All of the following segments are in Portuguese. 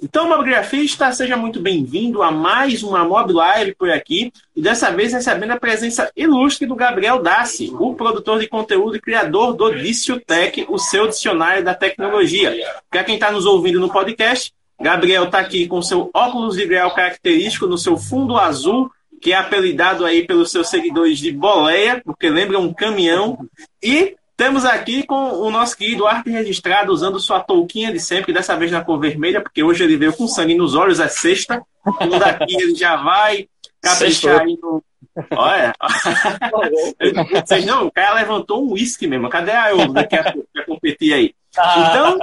Então, mobigrafista, seja muito bem-vindo a mais uma Mob Live por aqui. E dessa vez recebendo a presença ilustre do Gabriel Dassi, o produtor de conteúdo e criador do Dício Tech, o seu dicionário da tecnologia. Para quem está nos ouvindo no podcast, Gabriel está aqui com seu óculos de grau característico no seu fundo azul, que é apelidado aí pelos seus seguidores de boleia, porque lembra um caminhão. E temos aqui com o nosso querido arte registrado, usando sua touquinha de sempre, dessa vez na cor vermelha, porque hoje ele veio com sangue nos olhos, é sexta. Tudo daqui ele já vai caprichar aí no. Olha. Vocês não, o cara levantou um uísque mesmo. Cadê a eu daqui a pouco pra competir aí? Então,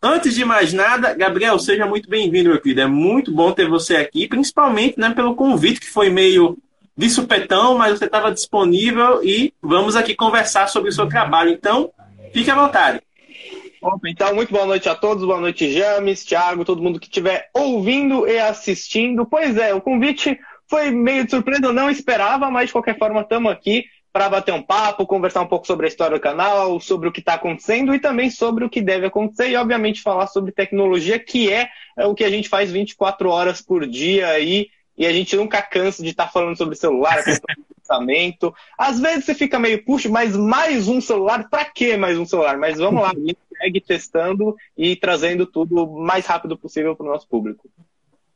antes de mais nada, Gabriel, seja muito bem-vindo, meu querido. É muito bom ter você aqui, principalmente né, pelo convite que foi meio de supetão, mas você estava disponível e vamos aqui conversar sobre o seu trabalho. Então, fique à vontade. Então, muito boa noite a todos, boa noite, James, Thiago, todo mundo que estiver ouvindo e assistindo. Pois é, o convite foi meio de surpresa, eu não esperava, mas de qualquer forma estamos aqui para bater um papo, conversar um pouco sobre a história do canal, sobre o que está acontecendo e também sobre o que deve acontecer e, obviamente, falar sobre tecnologia, que é, é o que a gente faz 24 horas por dia aí e a gente nunca cansa de estar tá falando sobre celular, pensamento. Às vezes você fica meio, puxa, mas mais um celular? Para que mais um celular? Mas vamos lá, a gente segue testando e trazendo tudo o mais rápido possível para o nosso público.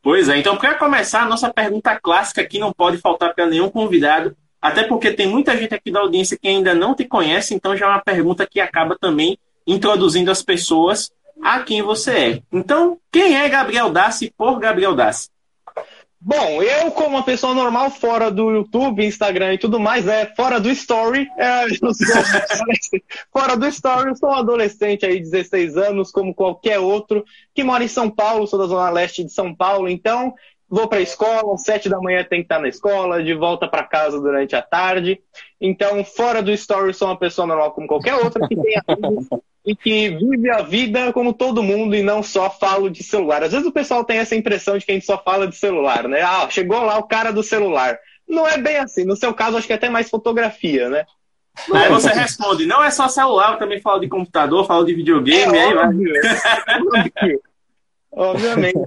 Pois é, então para começar, a nossa pergunta clássica que não pode faltar para nenhum convidado, até porque tem muita gente aqui da audiência que ainda não te conhece, então já é uma pergunta que acaba também introduzindo as pessoas a quem você é. Então, quem é Gabriel Dassi por Gabriel Dassi? Bom, eu, como uma pessoa normal, fora do YouTube, Instagram e tudo mais, é fora do Story, é, fora do Story, eu sou um adolescente aí, 16 anos, como qualquer outro, que mora em São Paulo, sou da Zona Leste de São Paulo, então vou para a escola, às 7 da manhã tem que estar na escola, de volta para casa durante a tarde. Então, fora do Story, sou uma pessoa normal como qualquer outra, que tem amigos e que vive a vida como todo mundo e não só falo de celular. Às vezes o pessoal tem essa impressão de que a gente só fala de celular, né? Ah, chegou lá o cara do celular. Não é bem assim. No seu caso, acho que é até mais fotografia, né? Aí você responde, não é só celular, eu também falo de computador, falo de videogame, é, aí óbvio, vai. Obviamente.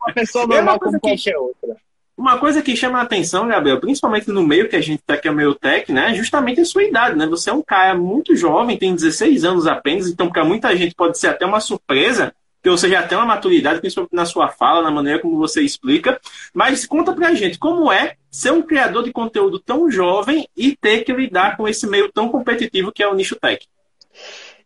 Uma pessoa normal como qualquer outra. Uma coisa que chama a atenção, Gabriel, principalmente no meio que a gente está aqui, é o meio tech, né? É justamente a sua idade, né? Você é um cara muito jovem, tem 16 anos apenas, então para muita gente pode ser até uma surpresa que você já tem uma maturidade, principalmente na sua fala, na maneira como você explica. Mas conta pra gente, como é ser um criador de conteúdo tão jovem e ter que lidar com esse meio tão competitivo que é o nicho tech?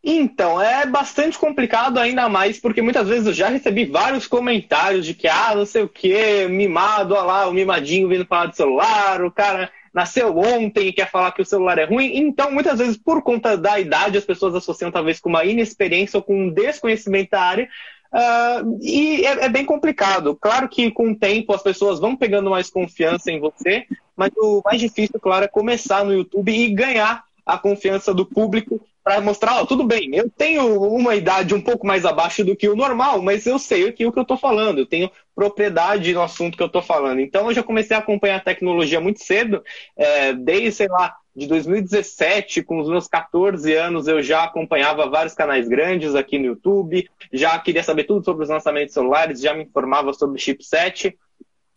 Então, é bastante complicado ainda mais, porque muitas vezes eu já recebi vários comentários de que, ah, não sei o que, mimado, olha lá, o mimadinho vindo falar de celular, o cara nasceu ontem e quer falar que o celular é ruim. Então, muitas vezes, por conta da idade, as pessoas associam talvez com uma inexperiência ou com um desconhecimento da área. Uh, e é, é, bem complicado. Claro que com o tempo as pessoas vão pegando mais confiança em você, mas o mais difícil, claro, é começar no YouTube e ganhar a confiança do público para mostrar, ó, tudo bem, eu tenho uma idade um pouco mais abaixo do que o normal, mas eu sei aqui o que eu estou falando, eu tenho propriedade no assunto que eu estou falando. Então eu já comecei a acompanhar a tecnologia muito cedo, é, desde, sei lá, de 2017, com os meus 14 anos, eu já acompanhava vários canais grandes aqui no YouTube, já queria saber tudo sobre os lançamentos celulares, já me informava sobre chipset.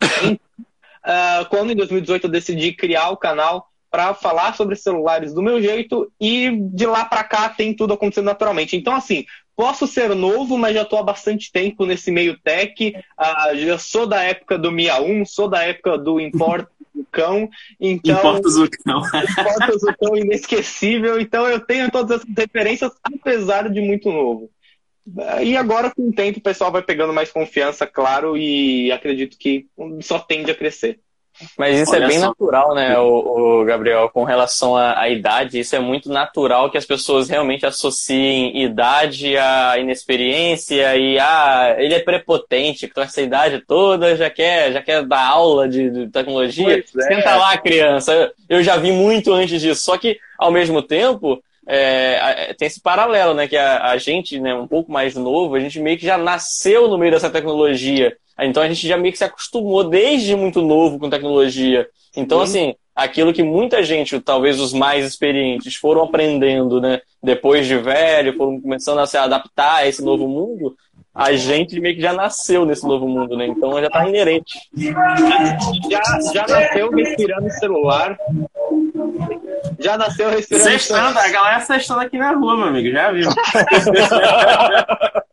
Uh, quando em 2018 eu decidi criar o canal, para falar sobre celulares do meu jeito e de lá para cá tem tudo acontecendo naturalmente. Então, assim, posso ser novo, mas já estou há bastante tempo nesse meio tech. Uh, já sou da época do Mia 1, sou da época do Importa o Cão. Então, Importa o Cão. Importa o Cão inesquecível. Então, eu tenho todas essas referências, apesar de muito novo. E agora, com o tempo, o pessoal vai pegando mais confiança, claro, e acredito que só tende a crescer. Mas isso é Olha é bem só. natural, né, o, o, Gabriel, com relação à, à, idade, isso é muito natural que as pessoas realmente associem idade à inexperiência e ah, ele é prepotente, com essa idade toda já quer, já quer dar aula de, de tecnologia. Pois é. Senta lá, criança. Eu já vi muito antes disso. Só que, ao mesmo tempo, é, tem esse paralelo, né? Que a, a, gente, né, um pouco mais novo, a gente meio que já nasceu no meio dessa tecnologia. Então a gente já meio que se acostumou desde muito novo com tecnologia. Então, assim, aquilo que muita gente, talvez os mais experientes, foram aprendendo, né? Depois de velho, foram começando a se adaptar a esse novo mundo, a gente meio que já nasceu nesse novo mundo, né? Então já tá inerente. Já, já nasceu respirando celular, já nasceu respirando. Sextando, a galera sextando aqui na rua, meu amigo, já viu.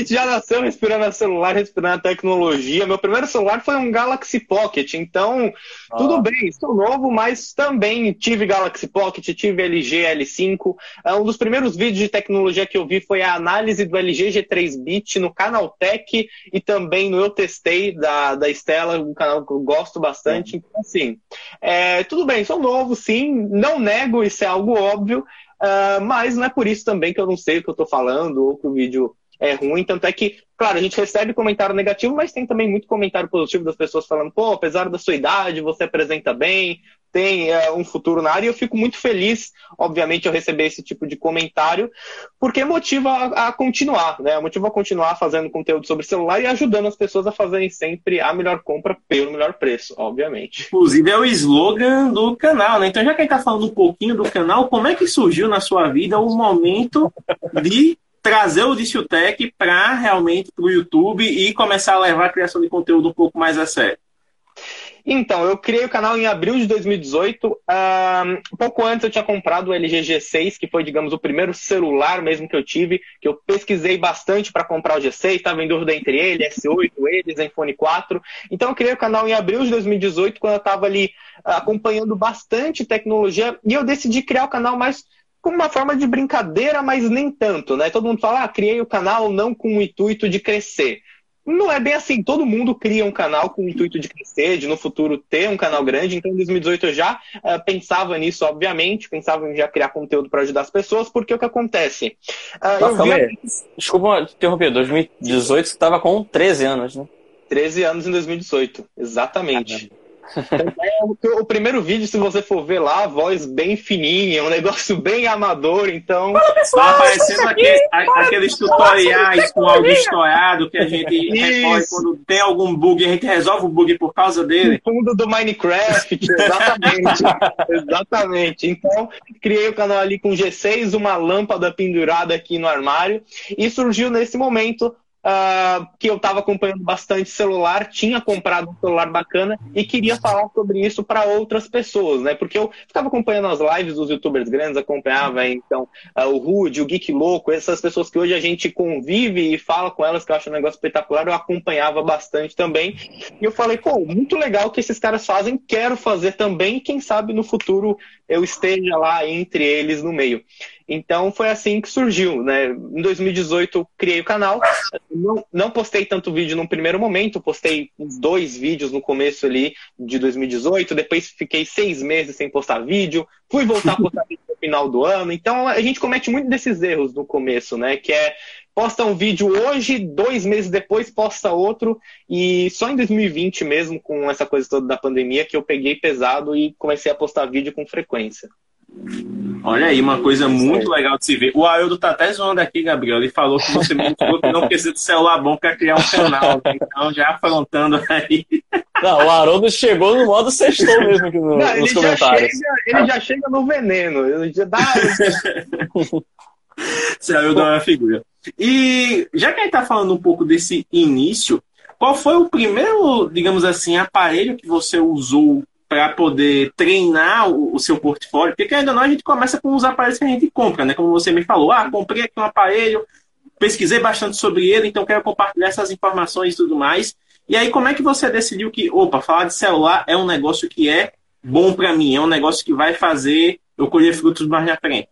Gente já nasceu respirando a celular, respirando a tecnologia. Meu primeiro celular foi um Galaxy Pocket, então ah. tudo bem, sou novo, mas também tive Galaxy Pocket, tive LG L5. É, um dos primeiros vídeos de tecnologia que eu vi foi a análise do LG G3 Bit no canal Tech e também no Eu Testei da, da Estela, um canal que eu gosto bastante. Então, assim, é, tudo bem, sou novo, sim, não nego, isso é algo óbvio. Uh, mas não é por isso também que eu não sei o que eu estou falando ou que o vídeo é ruim. Tanto é que, claro, a gente recebe comentário negativo, mas tem também muito comentário positivo das pessoas falando, pô, apesar da sua idade, você apresenta bem, tem é, um futuro na área. E eu fico muito feliz, obviamente, ao receber esse tipo de comentário, porque motiva a, a, continuar, né? Motiva a continuar fazendo conteúdo sobre celular e ajudando as pessoas a fazerem sempre a melhor compra pelo melhor preço, obviamente. Inclusive é o slogan do canal, né? Então, já que a gente está falando um pouquinho do canal, como é que surgiu na sua vida o momento de trazer o Diciotech para realmente para o YouTube e começar a levar a criação de conteúdo um pouco mais a sério? Então, eu criei o canal em abril de 2018. Um pouco antes eu tinha comprado o LG G6, que foi, digamos, o primeiro celular mesmo que eu tive, que eu pesquisei bastante para comprar o G6, estava em dúvida entre ele, S8, ele, Zenfone 4. Então, eu criei o canal em abril de 2018, quando eu estava ali acompanhando bastante tecnologia, e eu decidi criar o canal mais como uma forma de brincadeira, mas nem tanto, né? Todo mundo fala, ah, criei o canal não com o intuito de crescer. Não é bem assim, todo mundo cria um canal com o intuito de crescer, de no futuro ter um canal grande. Então, em 2018 eu já uh, pensava nisso, obviamente, pensava em já criar conteúdo para ajudar as pessoas, porque o que acontece? Uh, Nossa, vi... Desculpa interromper, 2018 você estava com 13 anos, né? 13 anos em 2018, exatamente. Caramba. O, primeiro vídeo, se você for ver lá, a voz bem fininha, um negócio bem amador, então. Fala, pessoal, tá aparecendo aquele, aqueles tutoriais com áudio estourado que a gente recorre quando tem algum bug, a gente resolve o bug por causa dele. O fundo do Minecraft, exatamente. exatamente. Então, criei o canal ali com G6, uma lâmpada pendurada aqui no armário, e surgiu nesse momento uh, que eu estava acompanhando bastante celular, tinha comprado um celular bacana e queria falar sobre isso para outras pessoas, né? Porque eu ficava acompanhando as lives dos youtubers grandes, acompanhava então uh, o Rude, o Geek Louco, essas pessoas que hoje a gente convive e fala com elas, que eu acho um negócio espetacular, eu acompanhava bastante também. E eu falei, pô, muito legal que esses caras fazem, quero fazer também, quem sabe no futuro eu esteja lá entre eles no meio. Então foi assim que surgiu, né? Em 2018 eu criei o canal, não, não postei tanto vídeo no primeiro momento, postei dois vídeos no começo ali de 2018, depois fiquei seis meses sem postar vídeo, fui voltar a postar vídeo no final do ano. Então a gente comete muito desses erros no começo, né? Que é posta um vídeo hoje, dois meses depois posta outro, e só em 2020 mesmo, com essa coisa toda da pandemia, que eu peguei pesado e comecei a postar vídeo com frequência. Olha aí, uma coisa muito legal de se ver. O Aildo tá até zoando aqui, Gabriel. Ele falou que você mostrou que não precisa de celular bom para criar um canal. Então, já afrontando aí. Não, o Haroldo chegou no modo sextou mesmo aqui no, não, nos comentários. Chega, ele já chega no veneno. Ele já dá. Esse é uma figura. E já que a gente tá falando um pouco desse início, qual foi o primeiro, digamos assim, aparelho que você usou para poder treinar o, o, seu portfólio, porque ainda não a gente começa com os aparelhos que a gente compra, né? Como você me falou, ah, comprei aqui um aparelho, pesquisei bastante sobre ele, então quero compartilhar essas informações e tudo mais. E aí, como é que você decidiu que, opa, falar de celular é um negócio que é bom para mim, é um negócio que vai fazer eu colher frutos mais na frente?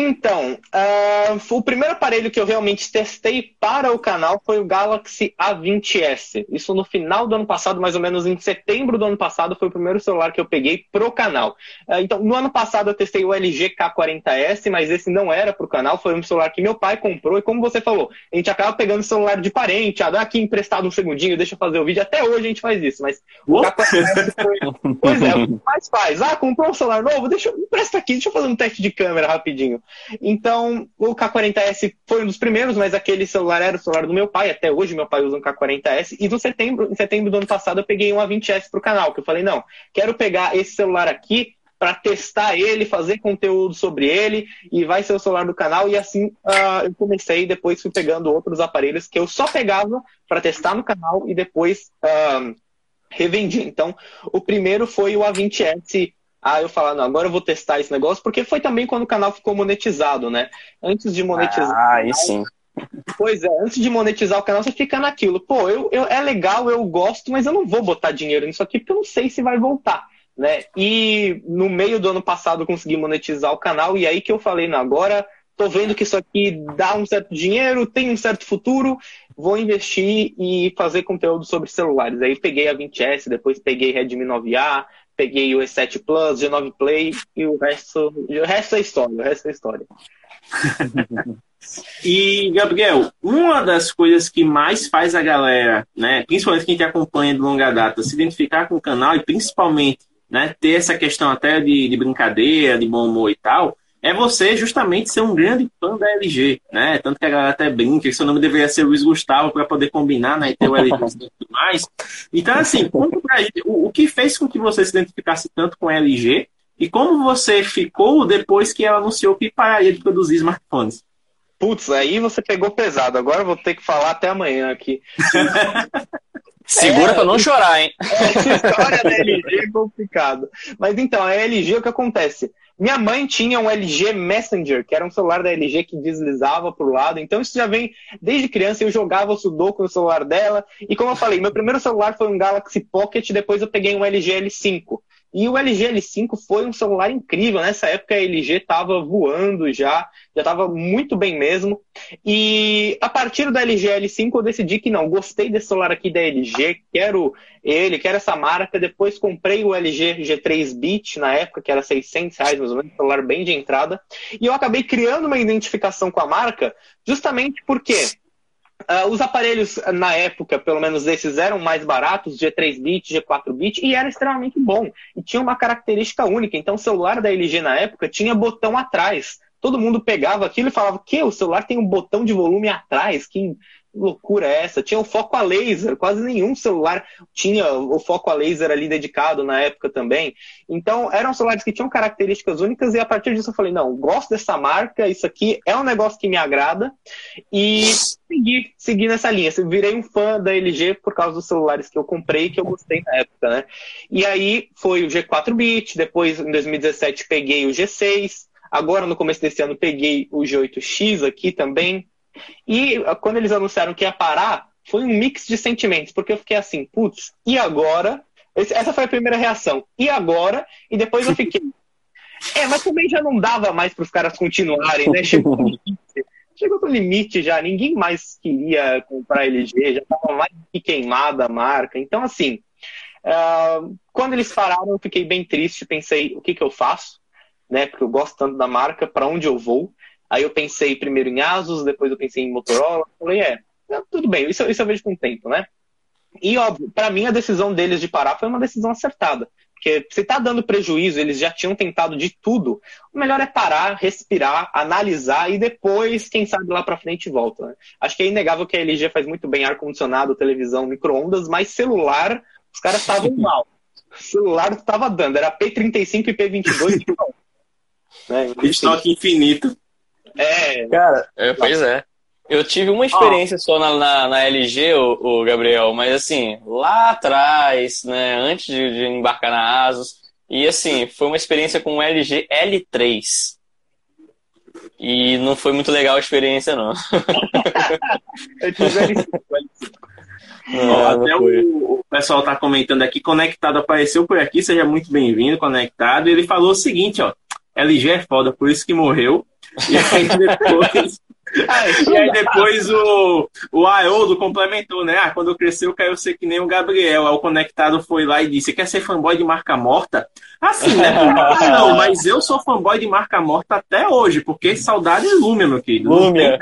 Então, uh, o primeiro aparelho que eu realmente testei para o canal foi o Galaxy A20s. Isso no final do ano passado, mais ou menos em setembro do ano passado, foi o primeiro celular que eu peguei pro canal. Uh, então, no ano passado eu testei o LG K40s, mas esse não era pro canal, foi um celular que meu pai comprou. E como você falou, a gente acaba pegando celular de parente, ah, dá aqui emprestado um segundinho, deixa eu fazer o vídeo. Até hoje a gente faz isso, mas o K40s foi. Pois é, o que mais faz? Ah, comprou um celular novo? Deixa eu empresta aqui, deixa eu fazer um teste de câmera rapidinho. Então, o K40S foi um dos primeiros, mas aquele celular era o celular do meu pai. Até hoje, meu pai usa um K40S. E no setembro, em setembro do ano passado, eu peguei um A20S para o canal, que eu falei, não, quero pegar esse celular aqui para testar ele, fazer conteúdo sobre ele, e vai ser o celular do canal. E assim uh, eu comecei, depois fui pegando outros aparelhos que eu só pegava para testar no canal e depois uh, revendi. Então, o primeiro foi o A20S ah, eu falar, não, agora eu vou testar esse negócio, porque foi também quando o canal ficou monetizado, né? Antes de monetizar. Ah, aí sim. Pois é, antes de monetizar o canal, você fica naquilo. Pô, eu, eu, é legal, eu gosto, mas eu não vou botar dinheiro nisso aqui porque eu não sei se vai voltar. Né? E no meio do ano passado eu consegui monetizar o canal, e aí que eu falei, não, agora tô vendo que isso aqui dá um certo dinheiro, tem um certo futuro, vou investir e fazer conteúdo sobre celulares. Aí peguei a 20S, depois peguei Redmi 9A, peguei o E7 Plus, G9 Play e o resto, o resto é história, o resto é história. e, Gabriel, uma das coisas que mais faz a galera, né, principalmente quem te acompanha de longa data, se identificar com o canal e principalmente né, ter essa questão até de, de brincadeira, de bom humor e tal, é você justamente ser um grande fã da LG, né? Tanto que a galera até brinca que seu nome deveria ser Luiz Gustavo para poder combinar, né? E ter o LG e tudo mais. Então, assim, conta pra gente o, o que fez com que você se identificasse tanto com a LG e como você ficou depois que ela anunciou que pararia de produzir smartphones. Putz, aí você pegou pesado. Agora eu vou ter que falar até amanhã aqui. Segura é, para não chorar, hein? Essa história da LG é complicado. Mas então, a LG, o que acontece? Minha mãe tinha um LG Messenger, que era um celular da LG que deslizava para o lado. Então isso já vem desde criança. Eu jogava o Sudoku no celular dela. E como eu falei, meu primeiro celular foi um Galaxy Pocket. Depois eu peguei um LG L5. E o LG L5 foi um celular incrível. Nessa época a LG estava voando já, já estava muito bem mesmo. E a partir do LG L5 eu decidi que não, gostei desse celular aqui da LG, quero ele, quero essa marca. Depois comprei o LG G3 Bit na época, que era 600 reais mais ou menos, um celular bem de entrada. E eu acabei criando uma identificação com a marca justamente porque Uh, os aparelhos, na época, pelo menos esses, eram mais baratos, G3 bit, G4 bit, e era extremamente bom. E tinha uma característica única. Então, o celular da LG na época tinha botão atrás. Todo mundo pegava aquilo e falava: que o celular tem um botão de volume atrás, que loucura é essa? Tinha o foco a laser, quase nenhum celular tinha o foco a laser ali dedicado na época também. Então, eram celulares que tinham características únicas e a partir disso eu falei, não, gosto dessa marca, isso aqui é um negócio que me agrada e segui, segui nessa linha. Eu virei um fã da LG por causa dos celulares que eu comprei que eu gostei na época, né? E aí foi o G4 bit, depois em 2017 peguei o G6, agora no começo desse ano peguei o G8X aqui também, e ah, quando eles anunciaram que ia parar, foi um mix de sentimentos, porque eu fiquei assim, putz, e agora? Essa foi a primeira reação. E agora? E depois eu fiquei. É, mas também já não dava mais para os caras continuarem, né? Chegou no limite. Chegou no limite já, ninguém mais queria comprar LG, já estava mais que queimada a marca. Então, assim, uh, quando eles pararam, eu fiquei bem triste, pensei, o que, que eu faço? Né? Porque eu gosto tanto da marca, para onde eu vou? Aí eu pensei primeiro em Asus, depois eu pensei em Motorola. Falei, é, tudo bem, isso, isso eu vejo com o tempo, né? E, óbvio, para mim a decisão deles de parar foi uma decisão acertada. Porque se está dando prejuízo, eles já tinham tentado de tudo, o melhor é parar, respirar, analisar e depois, quem sabe lá para frente volta. Né? Acho que é inegável que a LG faz muito bem ar-condicionado, televisão, micro-ondas, mas celular, os caras estavam mal. O celular estava dando, era P35 e P22. né? Estoque infinito. É. Cara, é, pois é. Eu tive uma experiência oh. só na, na, na LG, o, o, Gabriel, mas assim, lá atrás, né, antes de, de, embarcar na Asus, e assim, foi uma experiência com o LG L3. E não foi muito legal a experiência, não. Eu tive L5. Não, até o, o, pessoal tá comentando aqui, conectado apareceu por aqui, seja muito bem-vindo, conectado. E ele falou o seguinte, ó, LG é foda, por isso que morreu. E aí depois. e aí depois o, o Haroldo complementou, né? Ah, quando eu crescer eu quero ser que nem o Gabriel. Aí o conectado foi lá e disse: quer ser fanboy de marca morta? Assim, né? Não, mas eu sou fanboy de marca morta até hoje, porque saudade Lumia, meu querido. Lumia.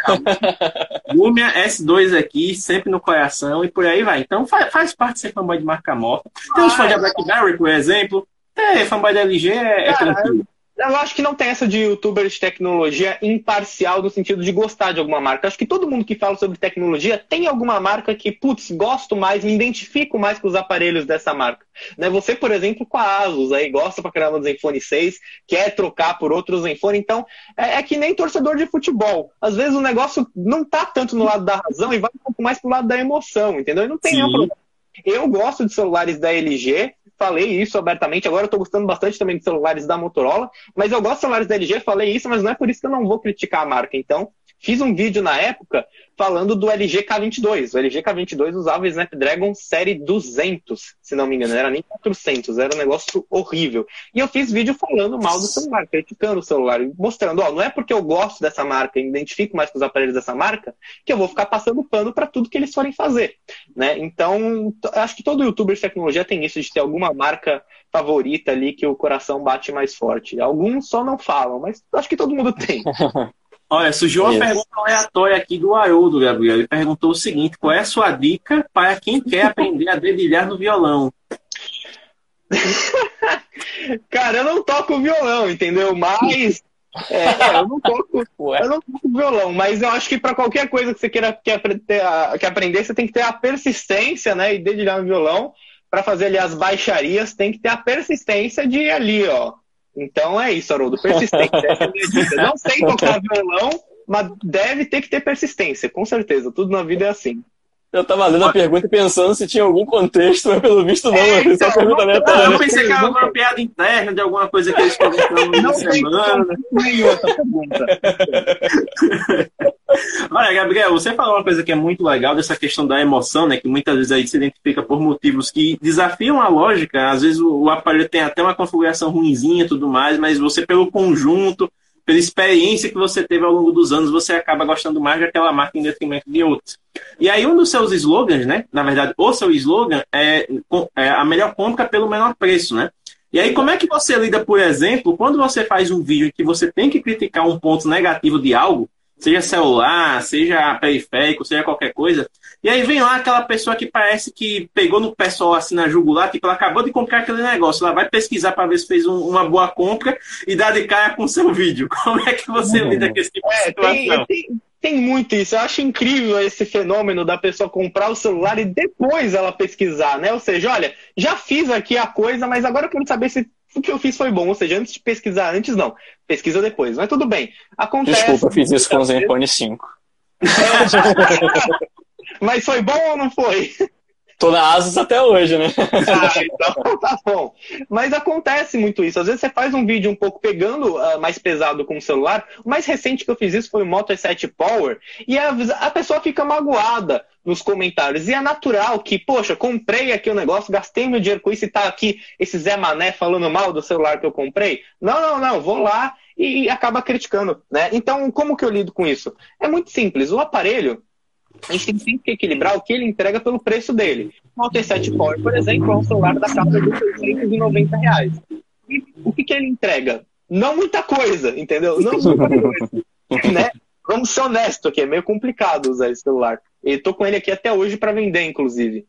Lumia S2 aqui, sempre no coração e por aí vai. Então faz, faz parte de ser fanboy de marca morta. Tem os fãs da Blackberry, por exemplo. É, fanboy da LG é, é tranquilo. Eu acho que não tem essa de youtuber de tecnologia imparcial no sentido de gostar de alguma marca. Acho que todo mundo que fala sobre tecnologia tem alguma marca que, putz, gosto mais, me identifico mais com os aparelhos dessa marca. Né? Você, por exemplo, com a Asus, aí gosta pra caramba do Zenfone 6, quer trocar por outro Zenfone. Então, é, é, que nem torcedor de futebol. Às vezes o negócio não tá tanto no lado da razão e vai um pouco mais pro lado da emoção, entendeu? E não tem nenhum problema. Eu gosto de celulares da LG, falei isso abertamente. Agora eu estou gostando bastante também de celulares da Motorola, mas eu gosto de celulares da LG, falei isso, mas não é por isso que eu não vou criticar a marca. Então, fiz um vídeo na época falando do LG K22. O LG K22 usava o Snapdragon série 200, se não me engano, não era nem 400, era um negócio horrível. E eu fiz vídeo falando mal do celular, criticando o celular, mostrando, ó, não é porque eu gosto dessa marca, me identifico mais com os aparelhos dessa marca, que eu vou ficar passando pano para tudo que eles forem fazer, né? Então, acho que todo youtuber de tecnologia tem isso de ter alguma marca favorita ali que o coração bate mais forte. Alguns só não falam, mas acho que todo mundo tem. Olha, surgiu uma pergunta aleatória aqui do Haroldo, Gabriel. Ele perguntou o seguinte: qual é a sua dica para quem quer aprender a dedilhar no violão? Cara, eu não toco violão, entendeu? Mas. É, é eu não toco, eu não toco violão, mas eu acho que para qualquer coisa que você queira que, que aprender, você tem que ter a persistência, né? E dedilhar no violão. Para fazer ali as baixarias, tem que ter a persistência de ir ali, ó então é isso, Haroldo, persistência. é Não sei tocar violão, mas deve ter que ter persistência, com certeza. Tudo na vida é assim. Eu tava lendo a pergunta pensando se tinha algum contexto, mas pelo visto não. É, então, pergunta não, não, eu pensei que era uma piada interna de alguma coisa que eles comentando na semana. Nenhuma essa pergunta. Olha, Gabriel, você falou uma coisa que é muito legal dessa questão da emoção, né? Que muitas vezes aí se identifica por motivos que desafiam a lógica. Às vezes o, o aparelho tem até uma configuração ruinzinha e tudo mais, mas você, pelo conjunto, pela experiência que você teve ao longo dos anos, você acaba gostando mais daquela marca em detrimento de outras. E aí, um dos seus slogans, né? Na verdade, o seu slogan é, é a melhor compra pelo menor preço, né? E aí, como é que você lida, por exemplo, quando você faz um vídeo que você tem que criticar um ponto negativo de algo, seja celular, seja periférico, seja qualquer coisa. E aí vem lá aquela pessoa que parece que pegou no pessoal assim na jugular, tipo, ela acabou de comprar aquele negócio, ela vai pesquisar para ver se fez um, uma boa compra e dá de cara com o seu vídeo. Como é que você uhum. lida com esse tipo de é, situação? Tem, tem, tem muito isso. Eu acho incrível esse fenômeno da pessoa comprar o celular e depois ela pesquisar, né? Ou seja, olha, já fiz aqui a coisa, mas agora eu quero saber se o que eu fiz foi bom. Ou seja, antes de pesquisar, antes não, pesquisa depois. Mas tudo bem. Acontece. Desculpa, eu fiz isso com o Zenfone 5. Mas foi bom ou não foi? Tô na Asus até hoje, né? Ah, então tá bom. Mas acontece muito isso. Às vezes você faz um vídeo um pouco pegando uh, mais pesado com o celular. O mais recente que eu fiz isso foi o Moto E7 Power. E a, a pessoa fica magoada nos comentários. E é natural que, poxa, comprei aqui o um negócio, gastei meu dinheiro com isso e tá aqui esse Zé Mané falando mal do celular que eu comprei. Não, não, não, vou lá e acaba criticando, né? Então, como que eu lido com isso? É muito simples. O aparelho, a gente tem sempre que equilibrar o que ele entrega pelo preço dele. O Moto E7 Power, por exemplo, é um celular da casa de 690 reais. E o que, que ele entrega? Não muita coisa, entendeu? Não muita coisa. né? Vamos ser honestos aqui, é meio complicado usar esse celular. E tô com ele aqui até hoje para vender, inclusive.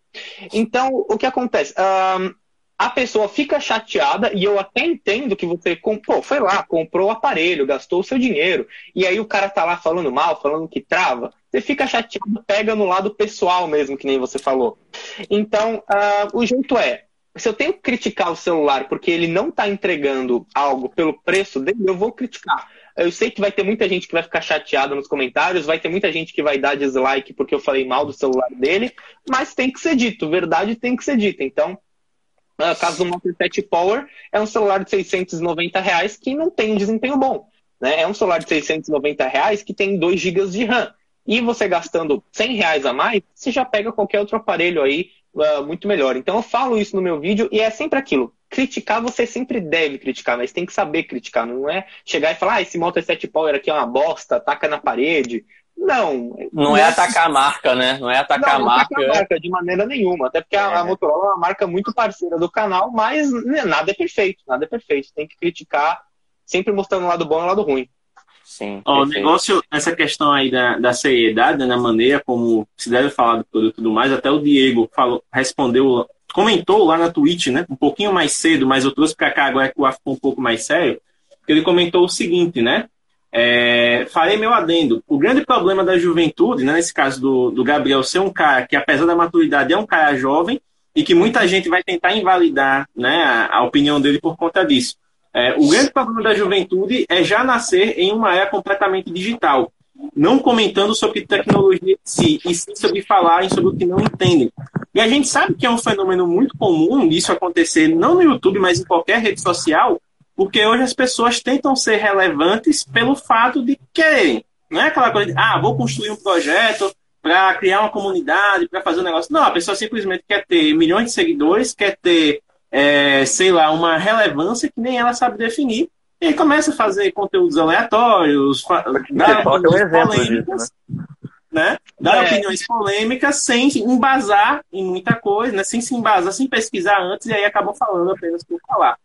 Então, o que acontece? Um, a pessoa fica chateada e eu até entendo que você comprou, foi lá, comprou o aparelho, gastou o seu dinheiro, e aí o cara tá lá falando mal, falando que trava, você fica chateado, pega no lado pessoal mesmo, que nem você falou. Então, uh, o jeito é, se eu tenho que criticar o celular porque ele não está entregando algo pelo preço dele, eu vou criticar. Eu sei que vai ter muita gente que vai ficar chateada nos comentários, vai ter muita gente que vai dar dislike porque eu falei mal do celular dele, mas tem que ser dito, verdade tem que ser dita. Então, no caso do Moto 7 Power, é um celular de 690 reais que não tem um desempenho bom. Né? É um celular de 690 reais que tem 2 GB de RAM. E você gastando 100 reais a mais, você já pega qualquer outro aparelho aí uh, muito melhor. Então eu falo isso no meu vídeo e é sempre aquilo. criticar você sempre deve criticar, mas tem que saber criticar, não é chegar e falar, ah, esse Moto 7 Power aqui é uma bosta, taca na parede. Não. Não, é, é atacar a marca, né? Não é atacar não, a marca. Não atacar a marca de maneira nenhuma. Até porque é. a, a Motorola é uma marca muito parceira do canal, mas né, nada é perfeito, nada é perfeito. Tem que criticar, sempre mostrando o lado bom e o lado ruim. Sim. Ó, o negócio, essa questão aí da, da seriedade, né, na maneira como se deve falar do produto e tudo mais, até o Diego falou, respondeu, comentou lá na Twitch, né? Um pouquinho mais cedo, mas eu trouxe para cá agora que o ar ficou um pouco mais sério. Ele comentou o seguinte, né? É, farei meu adendo. O grande problema da juventude, né, nesse caso do, do Gabriel, ser um cara que, apesar da maturidade, é um cara jovem e que muita gente vai tentar invalidar né, a, a opinião dele por conta disso. É, o grande problema da juventude é já nascer em uma era completamente digital, não comentando sobre tecnologia em si, e sim sobre falarem sobre o que não entendem. E a gente sabe que é um fenômeno muito comum isso acontecer, não no YouTube, mas em qualquer rede social, porque hoje as pessoas tentam ser relevantes pelo fato de quererem. Não é aquela coisa de, ah, vou construir um projeto para criar uma comunidade, para fazer um negócio. Não, a pessoa simplesmente quer ter milhões de seguidores, quer ter é, sei lá, uma relevância que nem ela sabe definir. E aí começa a fazer conteúdos aleatórios, dar opiniões um polêmicas, né? né? Dar é. opiniões polêmicas sem embasar em muita coisa, né? sem se embasar, sem pesquisar antes, e aí acabam falando apenas por falar.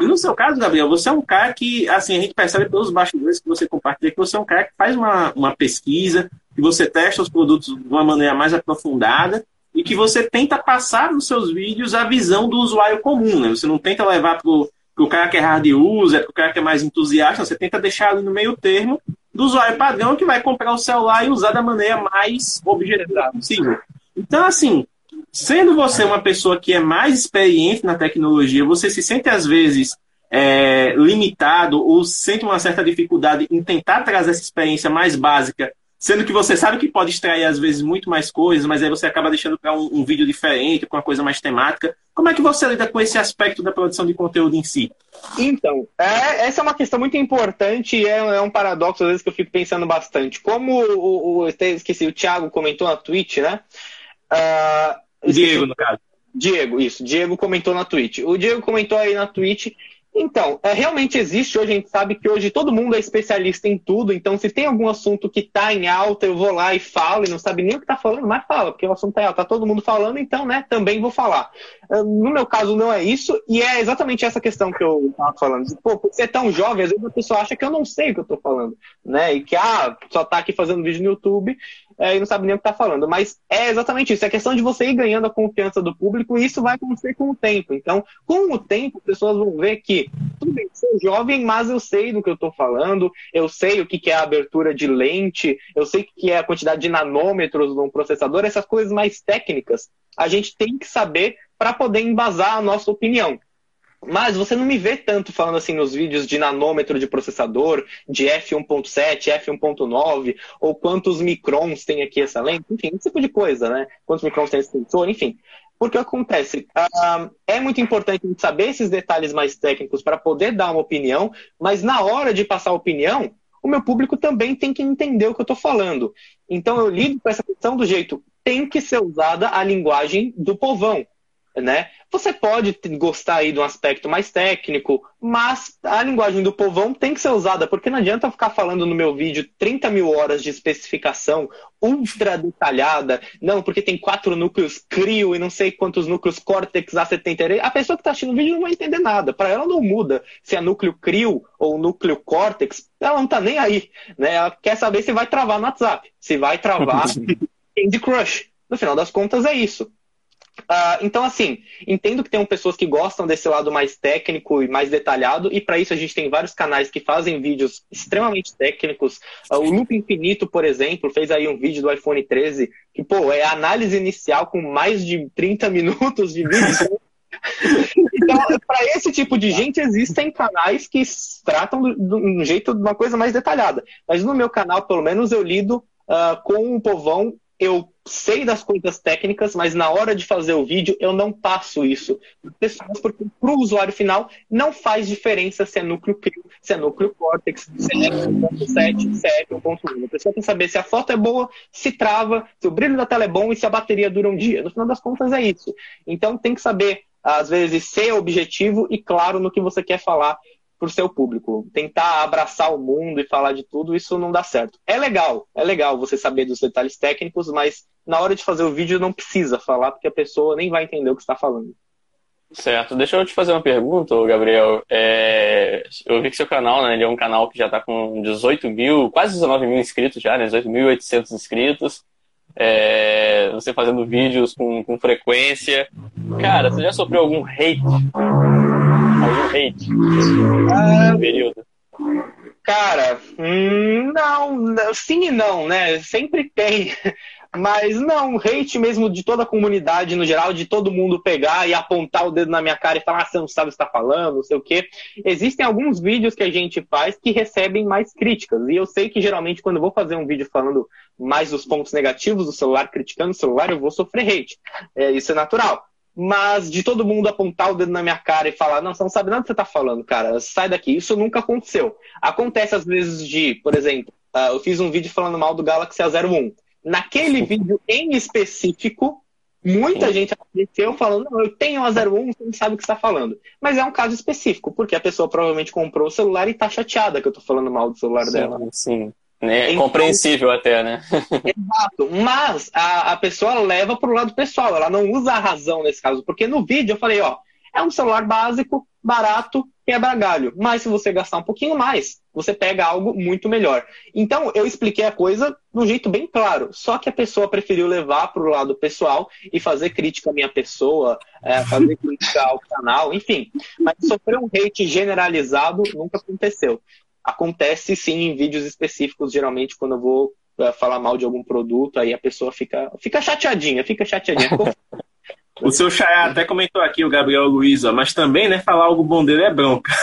E no seu caso, Gabriel, você é um cara que, assim, a gente percebe pelos bastidores que você compartilha, que você é um cara que faz uma, uma pesquisa, que você testa os produtos de uma maneira mais aprofundada, e que você tenta passar nos seus vídeos a visão do usuário comum, né? Você não tenta levar para o cara que é hard user, o cara que é mais entusiasta, você tenta deixar ali no meio termo do usuário padrão que vai comprar o celular e usar da maneira mais objetiva possível. Então, assim, sendo você uma pessoa que é mais experiente na tecnologia, você se sente às vezes é, limitado ou sente uma certa dificuldade em tentar trazer essa experiência mais básica Sendo que você sabe que pode extrair, às vezes, muito mais coisas, mas aí você acaba deixando para um, um, vídeo diferente, com uma coisa mais temática. Como é que você lida com esse aspecto da produção de conteúdo em si? Então, é, essa é uma questão muito importante e é, é, um paradoxo, às vezes, que eu fico pensando bastante. Como o, o esqueci, o Thiago comentou na Twitch, né? Uh, Diego, no caso. Diego, isso. Diego comentou na Twitch. O Diego comentou aí na Twitch então, é, realmente existe hoje, a gente sabe que hoje todo mundo é especialista em tudo, então se tem algum assunto que está em alta, eu vou lá e falo, e não sabe nem o que está falando, mas fala, porque o assunto está em alta, está todo mundo falando, então, né, também vou falar. É, no meu caso, não é isso, e é exatamente essa questão que eu estava falando. Pô, você é tão jovem, às vezes a pessoa acha que eu não sei o que eu estou falando, né, e que, ah, só está aqui fazendo vídeo no YouTube, é, e não sabe nem o que está falando. Mas é exatamente isso. É questão de você ir ganhando a confiança do público e isso vai acontecer com o tempo. Então, com o tempo, pessoas vão ver que, tudo bem, sou jovem, mas eu sei do que eu estou falando, eu sei o que, que é a abertura de lente, eu sei o que é a quantidade de nanômetros num processador, essas coisas mais técnicas, a gente tem que saber para poder embasar a nossa opinião. Mas você não me vê tanto falando assim nos vídeos de nanômetro de processador, de F1.7, F1.9, ou quantos microns tem aqui essa lente, enfim, esse tipo de coisa, né? Quantos microns tem esse sensor, enfim. Porque acontece, uh, é muito importante saber esses detalhes mais técnicos para poder dar uma opinião, mas na hora de passar a opinião, o meu público também tem que entender o que eu estou falando. Então eu lido com essa questão do jeito, tem que ser usada a linguagem do povão né? Você pode gostar aí de um aspecto mais técnico, mas a linguagem do povão tem que ser usada, porque não adianta ficar falando no meu vídeo 30 mil horas de especificação ultra detalhada, não, porque tem quatro núcleos CRIO e não sei quantos núcleos Cortex A73. A pessoa que está assistindo o vídeo não vai entender nada. Para ela não muda se é núcleo CRIO ou núcleo Cortex, ela não está nem aí, né? Ela quer saber se vai travar no WhatsApp, se vai travar Candy Crush. No final das contas é isso. Uh, então, assim, entendo que tem pessoas que gostam desse lado mais técnico e mais detalhado, e para isso a gente tem vários canais que fazem vídeos extremamente técnicos. Uh, o Loop Infinito, por exemplo, fez aí um vídeo do iPhone 13, que, pô, é análise inicial com mais de 30 minutos de vídeo. então, para esse tipo de gente, existem canais que tratam de um jeito de uma coisa mais detalhada. Mas no meu canal, pelo menos, eu lido uh, com o povão eu sei das coisas técnicas, mas na hora de fazer o vídeo eu não passo isso pessoas, porque para o usuário final não faz diferença se é núcleo CRIO, se é núcleo Cortex, se é 1.7, se é 1.1. A pessoa tem que saber se a foto é boa, se trava, se o brilho da tela é bom e se a bateria dura um dia. No final das contas é isso. Então tem que saber às vezes, ser objetivo e claro no que você quer falar o seu público. Tentar abraçar o mundo e falar de tudo, isso não dá certo. É legal, é legal você saber dos detalhes técnicos, mas na hora de fazer o vídeo não precisa falar, porque a pessoa nem vai entender o que está falando. Certo. Deixa eu te fazer uma pergunta, Gabriel. É... Eu vi que seu canal, né, ele é um canal que já está com 18 mil, quase 19 mil inscritos já, né, 18.800 inscritos. É... Você fazendo vídeos com, com frequência. Cara, você já sofreu algum hate? Algum hate nesse período? Cara, hum, não, sim e não, né? Sempre tem. Mas não, hate mesmo de toda a comunidade no geral, de todo mundo pegar e apontar o dedo na minha cara e falar, ah, você não sabe o que está falando, não sei o quê. Existem alguns vídeos que a gente faz que recebem mais críticas. E eu sei que geralmente quando eu vou fazer um vídeo falando mais dos pontos negativos do celular, criticando o celular, eu vou sofrer hate. É, isso é natural. Mas de todo mundo apontar o dedo na minha cara e falar, não, você não sabe nada do que você está falando, cara, sai daqui. Isso nunca aconteceu. Acontece às vezes de, por exemplo, uh, eu fiz um vídeo falando mal do Galaxy A01. Naquele vídeo em específico, muita gente apareceu falando, não, eu tenho a 01, você não sabe o que está falando. Mas é um caso específico, porque a pessoa provavelmente comprou o celular e está chateada que eu estou falando mal do celular sim, dela. Sim. É então, compreensível até, né? exato. Mas a, a pessoa leva para o lado pessoal, ela não usa a razão nesse caso. Porque no vídeo eu falei, ó, é um celular básico, barato, quebra galho. Mas se você gastar um pouquinho mais, você pega algo muito melhor. Então, eu expliquei a coisa de um jeito bem claro. Só que a pessoa preferiu levar para o lado pessoal e fazer crítica à minha pessoa, é, fazer crítica ao canal, enfim. Mas sofrer um hate generalizado nunca aconteceu. Acontece sim em vídeos específicos, geralmente, quando eu vou é, falar mal de algum produto, aí a pessoa fica, fica chateadinha, fica chateadinha. O seu Chayá até comentou aqui, o Gabriel Luiz, ó, mas também, né, falar algo bom dele é bronca.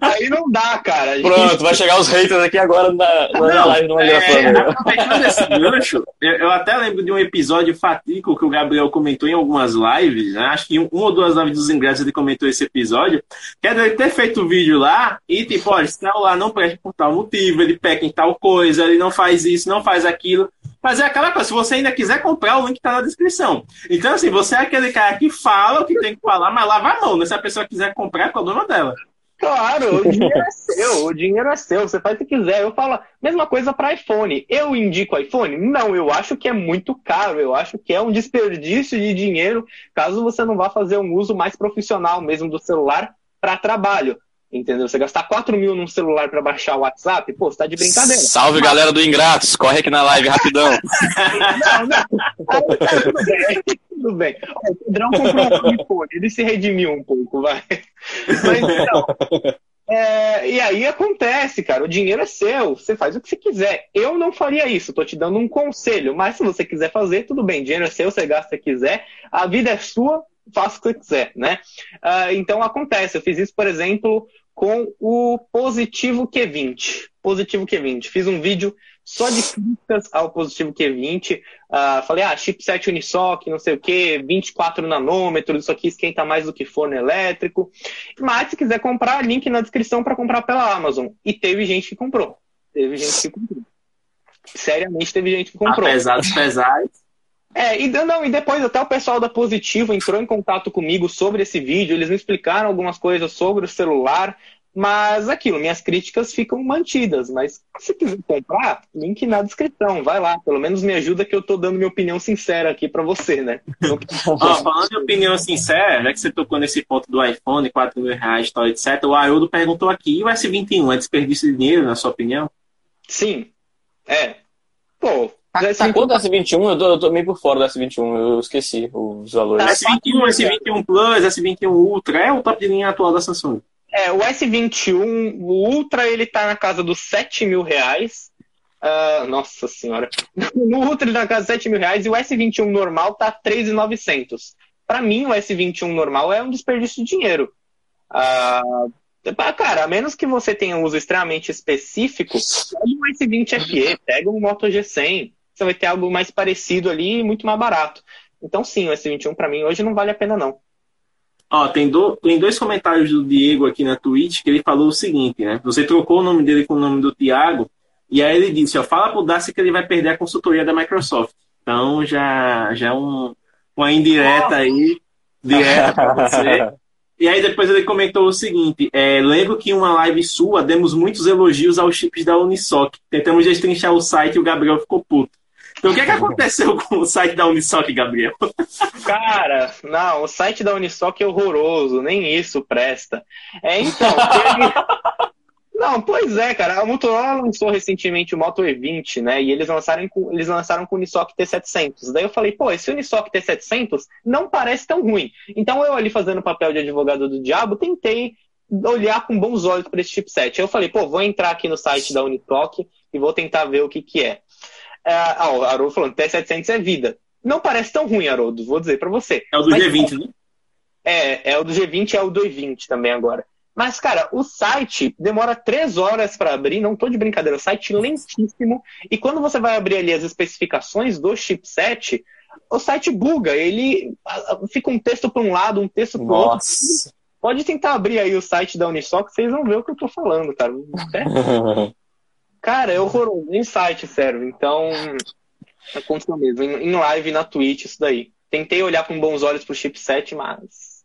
Aí não dá, cara. Pronto, vai chegar os haters aqui agora na, na não, live do é, Aproveitando esse gancho, eu, eu, até lembro de um episódio fatídico que o Gabriel comentou em algumas lives, né? acho que um, um ou duas lives dos ingressos ele comentou esse episódio, que é dele ter feito o um vídeo lá e, tipo, olha, esse celular não presta por tal motivo, ele peca em tal coisa, ele não faz isso, não faz aquilo. Mas é aquela coisa, se você ainda quiser comprar, o link está na descrição. Então, assim, você é aquele cara que fala o que tem que falar, mas lava a mão, né? Se a pessoa quiser comprar, é problema dela. Claro, o dinheiro é seu, o dinheiro é seu, você faz o que quiser. Eu falo, mesma coisa para iPhone. Eu indico iPhone? Não, eu acho que é muito caro, eu acho que é um desperdício de dinheiro caso você não vá fazer um uso mais profissional mesmo do celular para trabalho. Entendeu? Você gastar 4 mil num celular para baixar o WhatsApp, pô, você tá de brincadeira. Salve, Mas... galera do Ingratos, corre aqui na live rapidão. não, não. tudo bem, tudo bem. O Pedrão comprou um iPhone, ele se redimiu um pouco, vai. Mas então. É, e aí acontece, cara, o dinheiro é seu, você faz o que você quiser. Eu não faria isso, tô te dando um conselho, mas se você quiser fazer, tudo bem, dinheiro é seu, você gasta o que quiser, a vida é sua, faça o que você quiser, né? Uh, então acontece, eu fiz isso, por exemplo, com o Positivo Q20. Positivo Q20. Fiz um vídeo só de críticas ao Positivo Q20. Uh, ah, falei, ah, chipset Unisoc, não sei o que, 24 nanômetros, isso aqui esquenta mais do que forno elétrico. Mas se quiser comprar, link na descrição para comprar pela Amazon. E teve gente que comprou. Teve gente que comprou. Seriamente teve gente que comprou. Apesar dos pesares. É, e, não, e depois até o pessoal da Positivo entrou em contato comigo sobre esse vídeo, eles me explicaram algumas coisas sobre o celular, mas aquilo, minhas críticas ficam mantidas. Mas se quiser comprar, link na descrição, vai lá. Pelo menos me ajuda que eu tô dando minha opinião sincera aqui para você, né? Ó, falando de opinião sincera, já que você tocou nesse ponto do iPhone, 4 mil reais, tal, etc. O Haroldo perguntou aqui, e o S21 é desperdício de dinheiro, na sua opinião? Sim. É. Pô, Tá, tá quanto o S21? Eu tô, eu tô meio por fora do S21, eu esqueci os valores. S21, S21 Plus, S21 Ultra, é o top de linha atual da Samsung. É, o S21, o Ultra, ele tá na casa dos 7 mil reais. Uh, nossa senhora. No Ultra ele tá na casa dos 7 mil reais e o S21 normal tá 3,900. Para mim, o S21 normal é um desperdício de dinheiro. Uh, cara, a menos que você tenha um uso extremamente específico, pega um S20 FE, pega um Moto G100, você vai ter algo mais parecido ali e muito mais barato. Então, sim, o S21 para mim hoje não vale a pena, não. Ó, tem, do, tem dois comentários do Diego aqui na Twitch que ele falou o seguinte, né? Você trocou o nome dele com o nome do Thiago, e aí ele disse, ó, fala pro Darcy que ele vai perder a consultoria da Microsoft. Então já, já é um, uma indireta aí, direta para você. E aí depois ele comentou o seguinte: é, lembro que em uma live sua demos muitos elogios aos chips da Unisoc. Tentamos destrinchar o site e o Gabriel ficou puto. Então o que, é que aconteceu com o site da Unisoc, Gabriel? Cara, não, o site da Unisoc é horroroso, nem isso presta. É, então, teve... Não, pois é, cara. A Motorola lançou recentemente o Moto E20, né? E eles lançaram com, eles lançaram com o Unisoc T700. Daí eu falei, pô, esse Unisoc T700 não parece tão ruim. Então eu ali fazendo o papel de advogado do diabo, tentei olhar com bons olhos para esse chipset. Eu falei, pô, vou entrar aqui no site da Unisoc e vou tentar ver o que que é. É ah, o Haroldo falando, T700 é vida. Não parece tão ruim, Haroldo, vou dizer para você. É o do Mas, G20, né? É, é o do G20 é o do E20 também agora. Mas, cara, o site demora três horas para abrir, não tô de brincadeira, o site lentíssimo. E quando você vai abrir ali as especificações do chipset, o site buga. Ele fica um texto para um lado, um texto para outro. Pode tentar abrir aí o site da Unisoc, vocês vão ver o que eu tô falando, cara. É... cara, é horroroso. Nem site serve. Então, aconteceu mesmo. Em live na Twitch, isso daí. Tentei olhar com bons olhos pro chipset, mas.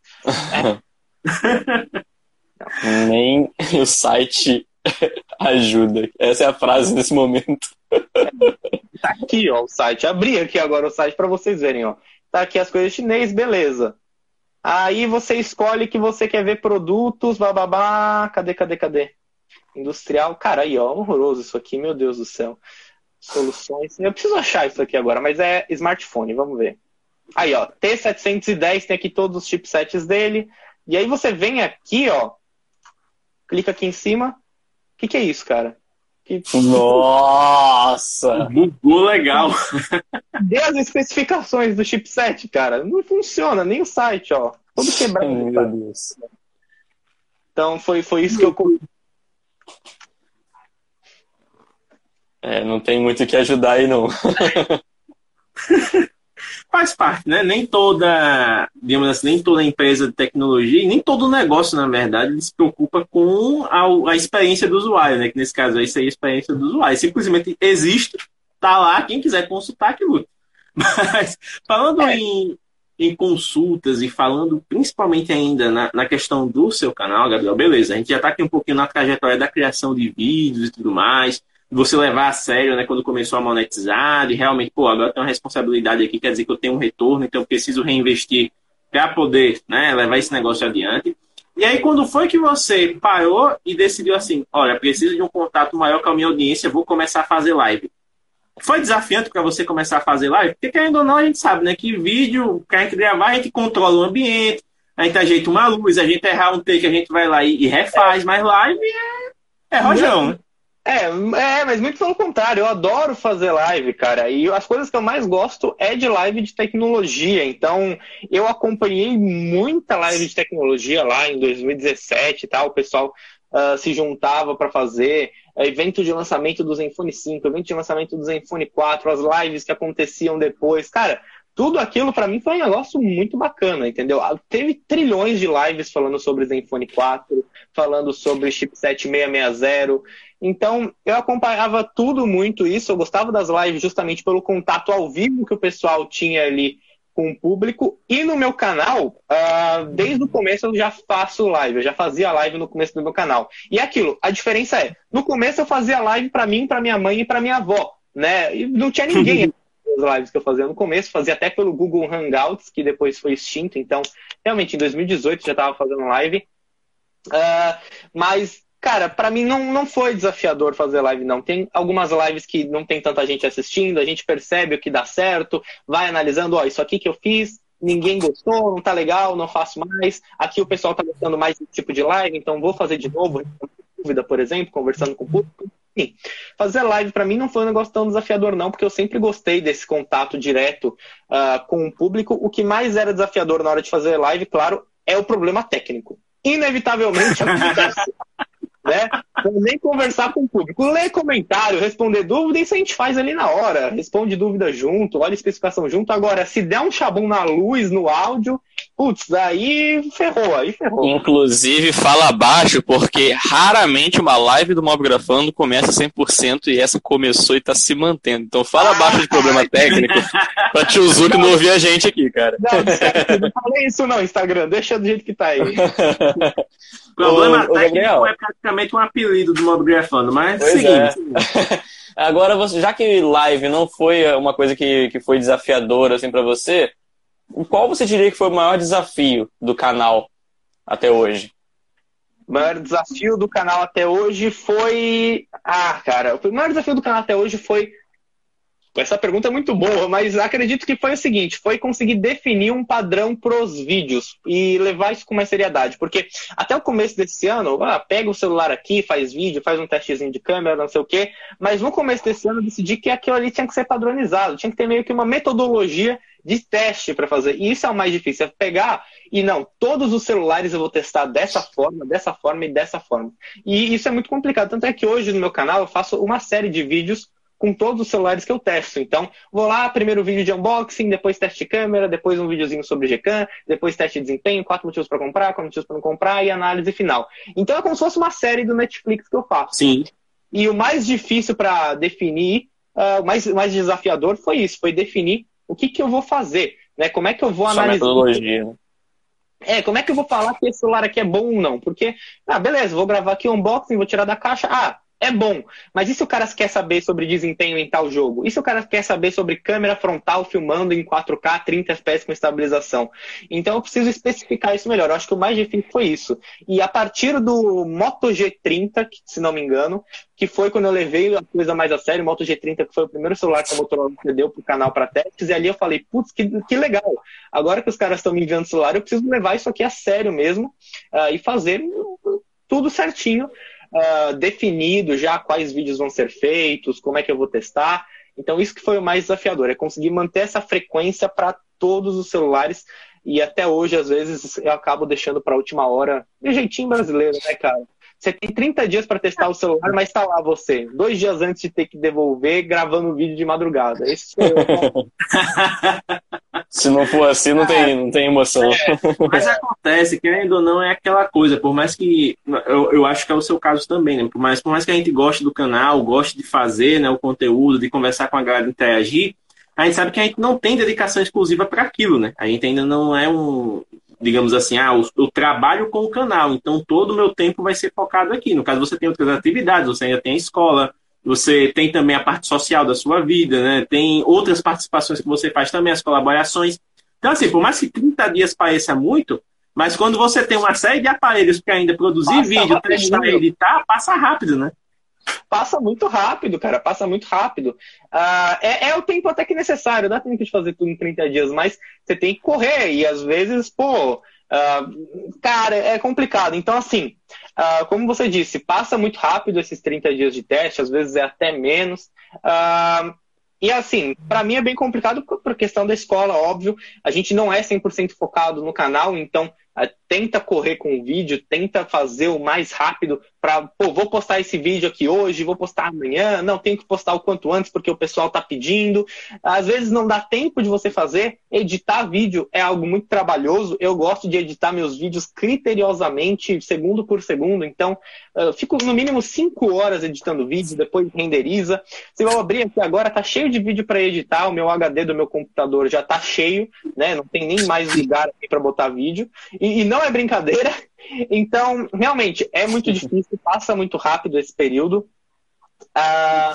É. Nem o site ajuda. Essa é a frase nesse momento. Tá aqui, ó, o site. Abri aqui agora o site para vocês verem, ó. Tá aqui as coisas chinês, beleza. Aí você escolhe que você quer ver produtos, bababá. Cadê, cadê, cadê? Industrial. Cara, aí, ó, horroroso isso aqui, meu Deus do céu. Soluções. Eu preciso achar isso aqui agora, mas é smartphone, vamos ver. Aí, ó, T710 tem aqui todos os chipsets dele. E aí você vem aqui, ó, clica aqui em cima. O que, que é isso, cara? Que... Nossa! Bugou legal. Dê as especificações do chipset, cara. Não funciona, nem o site, ó. Todo quebrado. Meu Deus. Então foi, foi isso que eu. É, não tem muito o que ajudar aí, não. faz parte, né? Nem toda, digamos assim, nem toda empresa de tecnologia, nem todo negócio, na verdade, se preocupa com a, a experiência do usuário, né? Que nesse caso aí seria a experiência do usuário. Simplesmente existe, tá lá, quem quiser consultar, que luta. Mas, falando é. em, em consultas e falando principalmente ainda na, na, questão do seu canal, Gabriel, beleza, a gente já está aqui um pouquinho na trajetória da criação de vídeos e tudo mais, você levar a sério, né, quando começou a monetizar, e realmente, pô, agora eu tenho uma responsabilidade aqui, quer dizer que eu tenho um retorno, então eu preciso reinvestir para poder, né, levar esse negócio adiante. E aí, quando foi que você parou e decidiu assim, olha, preciso de um contato maior com a minha audiência, vou começar a fazer live? Foi desafiante para você começar a fazer live? Porque, querendo ou não, a gente sabe, né, que vídeo, que a gente gravar, a gente controla o ambiente, a gente ajeita uma luz, a gente errar um take, a gente vai lá e, e refaz, mas live é, é rojão, né? É, é, mas muito pelo contrário, eu adoro fazer live, cara. E as coisas que eu mais gosto é de live de tecnologia. Então, eu acompanhei muita live de tecnologia lá em 2017 e tal. O pessoal uh, se juntava para fazer evento de lançamento do Zenfone 5, evento de lançamento do Zenfone 4, as lives que aconteciam depois. Cara, tudo aquilo para mim foi um negócio muito bacana, entendeu? Ah, teve trilhões de lives falando sobre Zenfone 4, falando sobre chipset 660. Então, eu acompanhava tudo muito isso, eu gostava das lives justamente pelo contato ao vivo que o pessoal tinha ali com o público. E no meu canal, uh, desde o começo eu já faço live, eu já fazia live no começo do meu canal. E é aquilo, a diferença é, no começo eu fazia live para mim, para minha mãe e para minha avó, né? E não tinha ninguém as lives que eu fazia no começo, fazia até pelo Google Hangouts, que depois foi extinto, então realmente em 2018 já estava fazendo live. Uh, mas Cara, para mim não, não foi desafiador fazer live, não. Tem algumas lives que não tem tanta gente assistindo, a gente percebe o que dá certo, vai analisando, ó, isso aqui que eu fiz, ninguém gostou, não tá legal, não faço mais. Aqui o pessoal tá gostando mais desse tipo de live, então vou fazer de novo, dúvida, por exemplo, conversando com o público. Enfim, fazer live para mim não foi um negócio tão desafiador, não, porque eu sempre gostei desse contato direto uh, com o público. O que mais era desafiador na hora de fazer live, claro, é o problema técnico. Inevitavelmente, é né? nem conversar com o público. Ler comentário, responder dúvida, isso a gente faz ali na hora. Responde dúvida junto, olha a especificação junto. Agora, se der um chabum na luz, no áudio, putz, aí ferrou, aí ferrou. Inclusive, fala abaixo, porque raramente uma live do Mob Grafando começa 100% e essa começou e tá se mantendo. Então fala ah, abaixo de problema técnico pra tio Zuki não ouvir a gente aqui, cara. Não, não falei isso não, Instagram, deixa do jeito que tá aí. Problema ô, técnico ô, é praticamente um apelido do Mob Grafando, mas pois seguinte. É. Agora, você, já que live não foi uma coisa que, que foi desafiadora assim para você, qual você diria que foi o maior desafio do canal até hoje? O maior desafio do canal até hoje foi. Ah, cara, o maior desafio do canal até hoje foi essa pergunta é muito boa, mas acredito que foi o seguinte: foi conseguir definir um padrão para os vídeos e levar isso com mais seriedade. Porque até o começo desse ano, ah, pega o celular aqui, faz vídeo, faz um testezinho de câmera, não sei o quê. Mas no começo desse ano eu decidi que aquilo ali tinha que ser padronizado, tinha que ter meio que uma metodologia de teste para fazer. E isso é o mais difícil, é pegar e não, todos os celulares eu vou testar dessa forma, dessa forma e dessa forma. E isso é muito complicado. Tanto é que hoje no meu canal eu faço uma série de vídeos com todos os celulares que eu testo. Então, vou lá, primeiro vídeo de unboxing, depois teste de câmera, depois um videozinho sobre GCAM, depois teste de desempenho, quatro motivos para comprar, quatro motivos para não comprar e análise final. Então, é como se fosse uma série do Netflix que eu faço. Sim. E o mais difícil para definir, uh, o mais, mais desafiador foi isso, foi definir o que, que eu vou fazer, né? Como é que eu vou Só analisar. Metodologia. É, como é que eu vou falar que esse celular aqui é bom ou não? Porque, ah, beleza, vou gravar aqui um unboxing, vou tirar da caixa. Ah, é bom. Mas e se o cara quer saber sobre desempenho em tal jogo? E se o cara quer saber sobre câmera frontal filmando em 4K 30 FPS com estabilização? Então eu preciso especificar isso melhor. Eu acho que o mais difícil foi isso. E a partir do Moto G30, se não me engano, que foi quando eu levei a coisa mais a sério, o Moto G30, que foi o primeiro celular que a Motorola me deu pro canal para testes, e ali eu falei, putz, que, que legal. Agora que os caras estão me enviando celular, eu preciso levar isso aqui a sério mesmo uh, e fazer tudo certinho uh, definido já quais vídeos vão ser feitos, como é que eu vou testar. Então, isso que foi o mais desafiador, é conseguir manter essa frequência para todos os celulares. E até hoje, às vezes, eu acabo deixando para a última hora, de jeitinho brasileiro, né, cara? Você tem 30 dias para testar o celular, mas está lá você, dois dias antes de ter que devolver, gravando o vídeo de madrugada. Esse sou eu. Se não for assim, não tem, não tem emoção. É, mas acontece, querendo ou não, é aquela coisa, por mais que. Eu, eu acho que é o seu caso também, né? Por mais, por mais que a gente goste do canal, goste de fazer né, o conteúdo, de conversar com a galera, interagir, a gente sabe que a gente não tem dedicação exclusiva para aquilo, né? A gente ainda não é um, digamos assim, ah, eu trabalho com o canal, então todo o meu tempo vai ser focado aqui. No caso, você tem outras atividades, você ainda tem a escola, você tem também a parte social da sua vida, né? Tem outras participações que você faz também, as colaborações. Então, assim, por mais que 30 dias pareça muito, mas quando você tem uma série de aparelhos para ainda produzir passa vídeo, testar, editar, passa rápido, né? Passa muito rápido, cara, passa muito rápido. Uh, é, é, o tempo até que necessário, dá tempo de fazer tudo em 30 dias, mas você tem que correr e às vezes, pô, uh, cara, é complicado. Então, assim, uh, como você disse, passa muito rápido esses 30 dias de teste, às vezes é até menos. e assim, para mim é bem complicado por questão da escola, óbvio. A gente não é 100% focado no canal, então tenta correr com o vídeo, tenta fazer o mais rápido para, pô, vou postar esse vídeo aqui hoje, vou postar amanhã, não, tenho que postar o quanto antes porque o pessoal está pedindo. Às vezes não dá tempo de você fazer. Editar vídeo é algo muito trabalhoso. Eu gosto de editar meus vídeos criteriosamente, segundo por segundo. Então, eu fico no mínimo cinco horas editando vídeo, depois renderiza. Se eu abrir aqui agora, tá cheio de vídeo para editar. O meu HD do meu computador já tá cheio, né? Não tem nem mais lugar aqui para botar vídeo. E, e não é brincadeira. Então, realmente, é muito difícil, passa muito rápido esse período. Ah,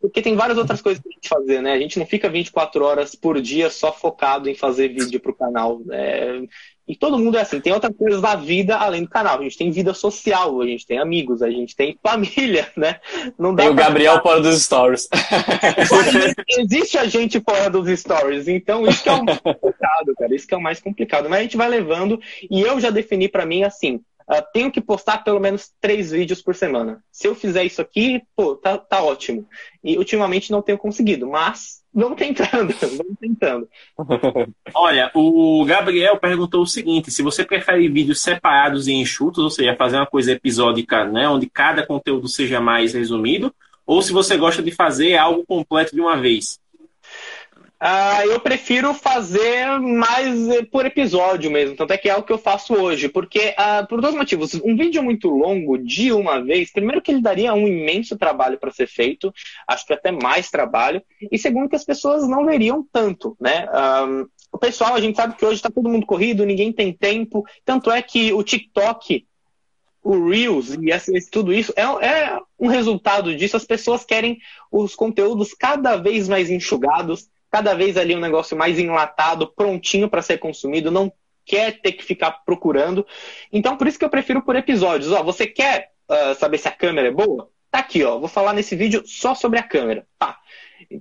porque tem várias outras coisas pra gente fazer, né? A gente não fica 24 horas por dia só focado em fazer vídeo pro canal. É, e todo mundo é assim, tem outras coisas da vida além do canal. A gente tem vida social, a gente tem amigos, a gente tem família, né? Não dá tem o Gabriel ficar... fora dos stories. Existe a gente fora dos stories, então isso que é o mais complicado, cara. Isso que é o mais complicado. Mas a gente vai levando, e eu já defini para mim assim. Uh, tenho que postar pelo menos três vídeos por semana. Se eu fizer isso aqui, pô, tá, tá ótimo. E ultimamente não tenho conseguido, mas vamos tentando, vamos tentando. Olha, o Gabriel perguntou o seguinte: se você prefere vídeos separados e enxutos, ou seja, fazer uma coisa episódica, né, onde cada conteúdo seja mais resumido, ou se você gosta de fazer algo completo de uma vez. Uh, eu prefiro fazer mais eh, por episódio mesmo, tanto é que é o que eu faço hoje, porque uh, por dois motivos. Um vídeo muito longo de uma vez, primeiro que ele daria um imenso trabalho para ser feito, acho que até mais trabalho, e segundo que as pessoas não veriam tanto, né? Um, o pessoal, a gente sabe que hoje está todo mundo corrido, ninguém tem tempo, tanto é que o TikTok o Reels e tudo isso é, é, um resultado disso. As pessoas querem os conteúdos cada vez mais enxugados, cada vez ali um negócio mais enlatado, prontinho para ser consumido, não quer ter que ficar procurando. Então, por isso que eu prefiro por episódios. Ó, você quer uh, saber se a câmera é boa? Tá aqui, ó. Vou falar nesse vídeo só sobre a câmera. Tá.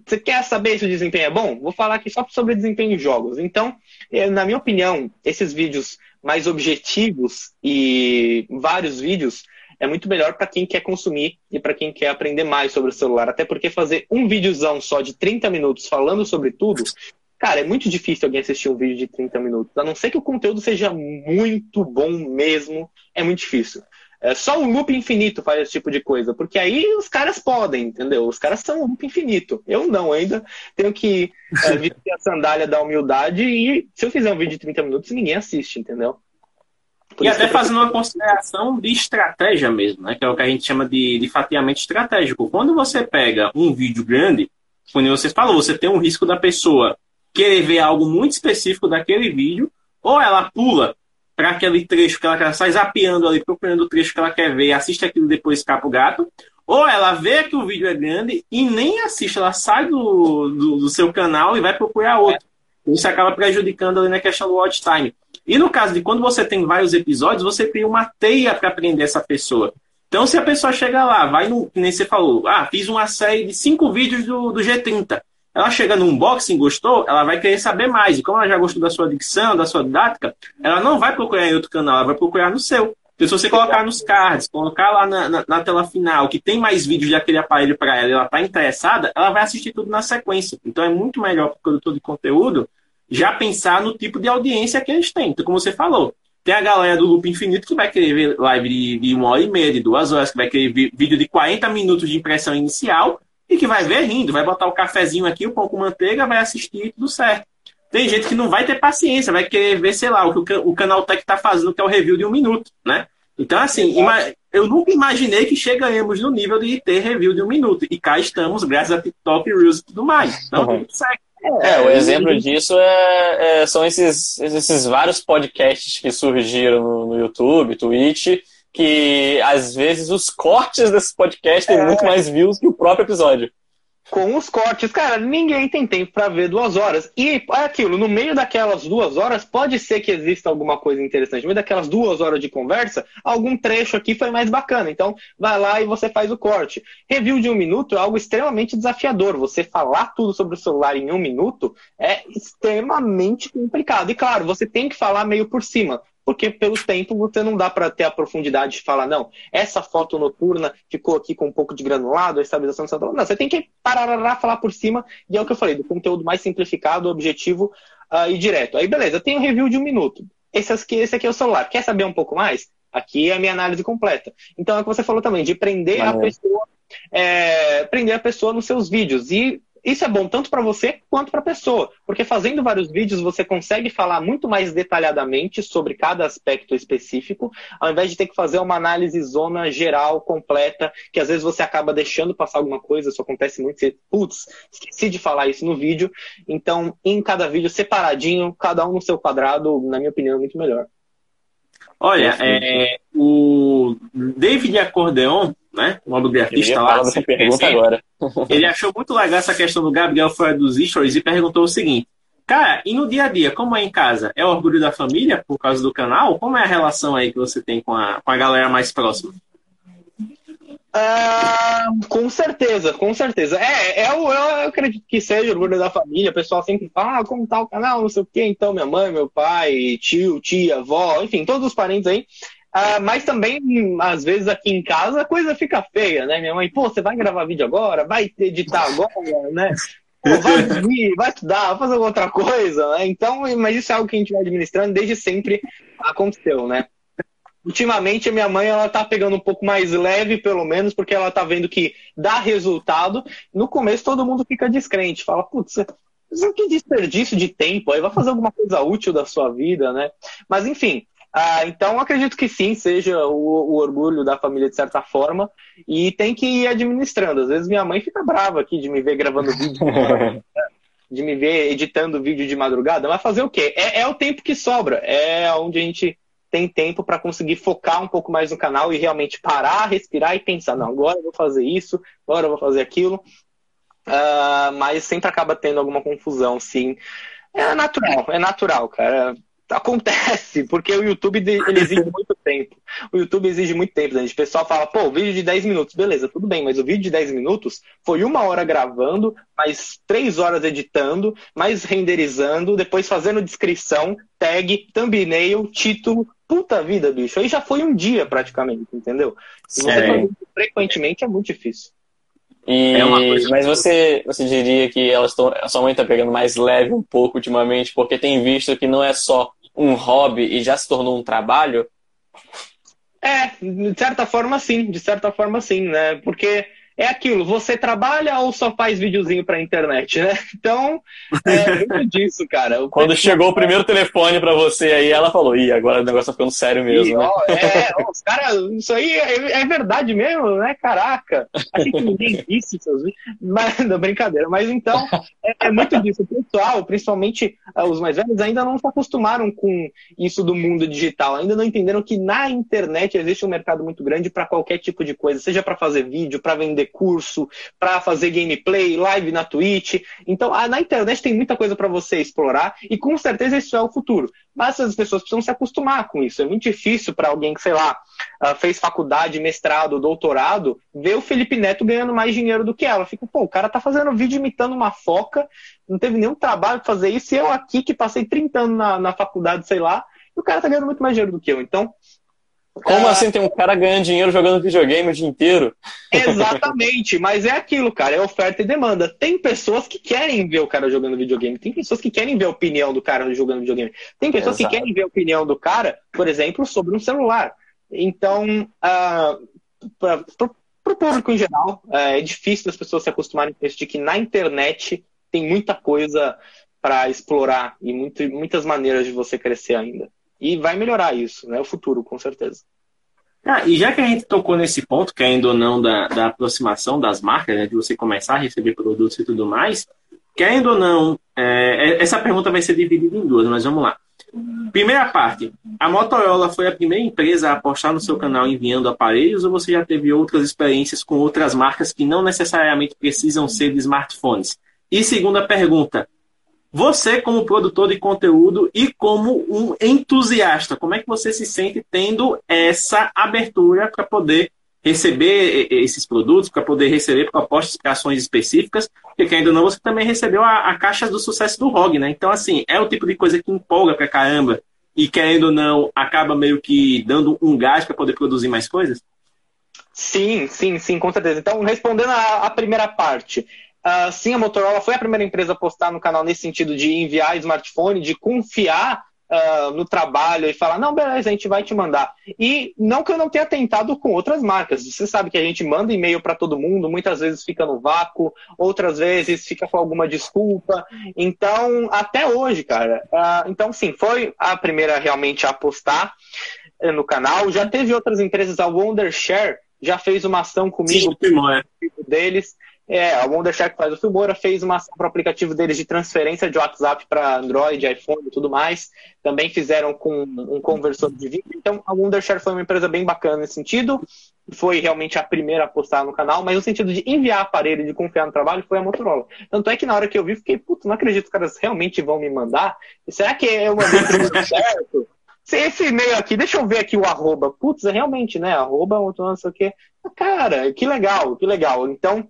Você quer saber se o desempenho é bom? Vou falar aqui só sobre desempenho em jogos. Então, eh, na minha opinião, esses vídeos mais objetivos e vários vídeos é muito melhor para quem quer consumir e para quem quer aprender mais sobre o celular. Até porque fazer um videozão só de 30 minutos falando sobre tudo, cara, é muito difícil alguém assistir um vídeo de 30 minutos. A não ser que o conteúdo seja muito bom mesmo, é muito difícil. É, só o loop infinito faz esse tipo de coisa, porque aí os caras podem, entendeu? Os caras são loop infinito. Eu não, ainda tenho que é, vestir a sandália da humildade e se eu fizer um vídeo de 30 minutos, ninguém assiste, entendeu? Por e até fazendo uma consideração de estratégia mesmo, né? Que é o que a gente chama de, de fatiamento estratégico. Quando você pega um vídeo grande, como você falou, você tem um risco da pessoa querer ver algo muito específico daquele vídeo, ou ela pula para aquele trecho que ela, ela sai zapeando ali, procurando o trecho que ela quer ver, assiste aquilo depois escapa o gato, ou ela vê que o vídeo é grande e nem assiste, ela sai do, do, do seu canal e vai procurar outro. Isso acaba prejudicando ali na questão do watch time. E no caso de quando você tem vários episódios, você cria uma teia para aprender essa pessoa. Então, se a pessoa chega lá, vai no. Nem você falou, ah, fiz uma série de cinco vídeos do, do G30. Ela chega no unboxing, gostou, ela vai querer saber mais. E como ela já gostou da sua dicção, da sua didática, ela não vai procurar em outro canal, ela vai procurar no seu. Então, se você colocar nos cards, colocar lá na, na, na tela final que tem mais vídeos daquele aparelho para ela e ela está interessada, ela vai assistir tudo na sequência. Então é muito melhor para o produtor de conteúdo já pensar no tipo de audiência que eles têm. Então, como você falou, tem a galera do Loop Infinito que vai querer ver live de, de uma hora e meia, de duas horas, que vai querer ver vídeo de 40 minutos de impressão inicial e que vai ver rindo, vai botar o cafezinho aqui, o pão com manteiga, vai assistir e tudo certo. Tem gente que não vai ter paciência, vai querer ver, sei lá, o que o canal Tech está fazendo, que é o review de um minuto, né? Então, assim, eu nunca imaginei que chegaremos no nível de ter review de um minuto. E cá estamos, graças a TikTok, Reels e tudo mais. Então, uhum. tudo certo. É, o exemplo disso é, é, são esses, esses vários podcasts que surgiram no, no, YouTube, Twitch, que às vezes os cortes desse podcast têm é. muito mais views que o próprio episódio com os cortes. Cara, ninguém tem tempo para ver duas horas. E é aquilo, no meio daquelas duas horas, pode ser que exista alguma coisa interessante. No meio daquelas duas horas de conversa, algum trecho aqui foi mais bacana. Então, vai lá e você faz o corte. Review de um minuto é algo extremamente desafiador. Você falar tudo sobre o celular em um minuto é extremamente complicado. E claro, você tem que falar meio por cima porque pelo tempo você não dá para ter a profundidade de falar, não, essa foto noturna ficou aqui com um pouco de granulado, a estabilização central. Não, você tem que parar, falar por cima, e é o que eu falei, do conteúdo mais simplificado, objetivo uh, e direto. Aí, beleza, tem um review de um minuto. Esse aqui, esse aqui é o celular. Quer saber um pouco mais? Aqui é a minha análise completa. Então é o que você falou também, de prender a pessoa, é, prender a pessoa nos seus vídeos. E isso é bom tanto para você quanto para a pessoa, porque fazendo vários vídeos você consegue falar muito mais detalhadamente sobre cada aspecto específico, ao invés de ter que fazer uma análise zona geral, completa, que às vezes você acaba deixando passar alguma coisa, isso acontece muito, você, putz, esqueci de falar isso no vídeo. Então, em cada vídeo separadinho, cada um no seu quadrado, na minha opinião, é muito melhor. Olha, é, o David Acordeon, né? O nome do artista lá. Dessa pergunta agora. ele achou muito legal essa questão do Gabriel fora dos stories e perguntou o seguinte: Cara, e no dia a dia, como é em casa? É orgulho da família por causa do canal? Como é a relação aí que você tem com a, com a galera mais próxima? Ah, com certeza, com certeza. É, é, eu, eu acredito que seja orgulho da família. O pessoal sempre fala, ah, como tá o canal, não sei o quê. Então, minha mãe, meu pai, tio, tia, avó, enfim, todos os parentes aí Uh, mas também, às vezes, aqui em casa, a coisa fica feia, né? Minha mãe, pô, você vai gravar vídeo agora? Vai editar agora, né? Pô, vai dormir, vai estudar, vai fazer outra coisa, né? Então, mas isso é algo que a gente vai administrando desde sempre aconteceu, né? Ultimamente, a minha mãe, ela tá pegando um pouco mais leve, pelo menos, porque ela tá vendo que dá resultado. No começo, todo mundo fica descrente, fala, putz, que desperdício de tempo, aí vai fazer alguma coisa útil da sua vida, né? Mas, enfim, ah, então, acredito que sim, seja o, o, orgulho da família de certa forma, e tem que ir administrando. Às vezes minha mãe fica brava aqui de me ver gravando vídeo, de me ver editando vídeo de madrugada, mas fazer o quê? É, é o tempo que sobra, é onde a gente tem tempo para conseguir focar um pouco mais no canal e realmente parar, respirar e pensar: não, agora eu vou fazer isso, agora eu vou fazer aquilo. Uh, mas sempre acaba tendo alguma confusão, sim. É natural, é natural, cara acontece, porque o YouTube ele exige muito tempo. O YouTube exige muito tempo, gente. O pessoal fala, pô, o vídeo de 10 minutos, beleza, tudo bem, mas o vídeo de 10 minutos foi uma hora gravando, mais três horas editando, mais renderizando, depois fazendo descrição, tag, thumbnail, título. Puta vida, bicho. Aí já foi um dia praticamente, entendeu? Se você fazer frequentemente é muito difícil. E, é mas você, você diria que elas estão, a sua mãe está pegando mais leve um pouco ultimamente, porque tem visto que não é só um hobby e já se tornou um trabalho? É, de certa forma sim, de certa forma sim, né? Porque é aquilo, você trabalha ou só faz videozinho pra internet, né? Então, é muito disso, cara. O Quando chegou o primeiro telefone pra você aí, ela falou, ih, agora o negócio tá ficando sério mesmo, e, né? Ó, é, ó, os caras, isso aí é, é, verdade mesmo, né? Caraca, achei que ninguém disse seus vídeos, mas, não, brincadeira. Mas então, é, é, muito disso. O pessoal, principalmente uh, os mais velhos, ainda não se acostumaram com isso do mundo digital, ainda não entenderam que na internet existe um mercado muito grande para qualquer tipo de coisa, seja para fazer vídeo, para vender curso, para fazer gameplay, live na Twitch. Então, na internet tem muita coisa para você explorar e com certeza isso é o futuro. Mas as pessoas precisam se acostumar com isso. É muito difícil para alguém que, sei lá, ah, fez faculdade, mestrado, doutorado, ver o Felipe Neto ganhando mais dinheiro do que ela. Fica, pô, o cara tá fazendo vídeo imitando uma foca, não teve nenhum trabalho para fazer isso, e eu aqui que passei 30 anos na, na faculdade, sei lá, e o cara tá ganhando muito mais dinheiro do que eu. Então, como ah, assim tem um cara ganhando dinheiro jogando videogame o dia inteiro? Exatamente, mas é aquilo, cara, é oferta e demanda. Tem pessoas que querem ver o cara jogando videogame, tem pessoas que querem ver a opinião do cara jogando videogame, tem pessoas Exato. que querem ver a opinião do cara, por exemplo, sobre um celular. Então, uh, para o público em geral, uh, é difícil as pessoas se acostumarem com isso de que na internet tem muita coisa para explorar e muito, muitas maneiras de você crescer ainda. E vai melhorar isso, né? O futuro, com certeza. Ah, e já que a gente tocou nesse ponto, querendo ou não, da, da aproximação das marcas, né, de você começar a receber produtos e tudo mais, querendo ou não, é, é, essa pergunta vai ser dividida em duas, mas vamos lá. Primeira parte, a Motorola foi a primeira empresa a apostar no seu canal enviando aparelhos ou você já teve outras experiências com outras marcas que não necessariamente precisam ser de smartphones? E segunda pergunta, você, como produtor de conteúdo e como um entusiasta, como é que você se sente tendo essa abertura para poder receber esses produtos, para poder receber propostas para ações específicas? Porque, ainda não, você também recebeu a, a caixa do sucesso do ROG, né? Então, assim, é o tipo de coisa que empolga para caramba e, querendo ou não, acaba meio que dando um gás para poder produzir mais coisas? Sim, sim, sim, com certeza. Então, respondendo a primeira parte, Uh, sim, a Motorola foi a primeira empresa a postar no canal nesse sentido de enviar smartphone, de confiar uh, no trabalho e falar, não, beleza, a gente vai te mandar. E não que eu não tenha tentado com outras marcas. Você sabe que a gente manda e-mail para todo mundo, muitas vezes fica no vácuo, outras vezes fica com alguma desculpa. Então, até hoje, cara. Uh, então, sim, foi a primeira realmente a postar eh, no canal. Já teve outras empresas, a Wondershare já fez uma ação comigo Sim, é. deles. É, a Wondershare que faz o Filmora fez uma ação para o aplicativo deles de transferência de WhatsApp para Android, iPhone e tudo mais. Também fizeram com um conversor de vídeo. Então, a Wondershare foi uma empresa bem bacana nesse sentido. Foi realmente a primeira a postar no canal, mas no sentido de enviar aparelho, de confiar no trabalho, foi a Motorola. Tanto é que na hora que eu vi, fiquei, puto, não acredito que os caras realmente vão me mandar. Será que eu mandei tudo certo? Se esse e-mail aqui, deixa eu ver aqui o arroba. Putz, é realmente, né? Arroba, não sei o quê. Cara, que legal, que legal. Então,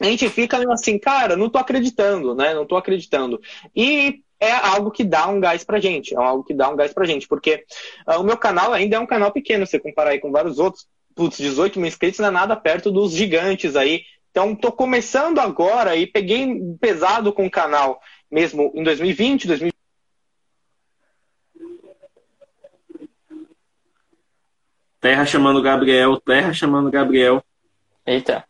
a gente fica assim, cara, não tô acreditando, né? Não tô acreditando. E é algo que dá um gás pra gente, é algo que dá um gás pra gente, porque uh, o meu canal ainda é um canal pequeno, se comparar aí com vários outros, putz, 18 mil inscritos não é nada perto dos gigantes aí, então tô começando agora e peguei pesado com o canal mesmo em 2020, 2020. Terra chamando Gabriel, Terra chamando Gabriel. Eita.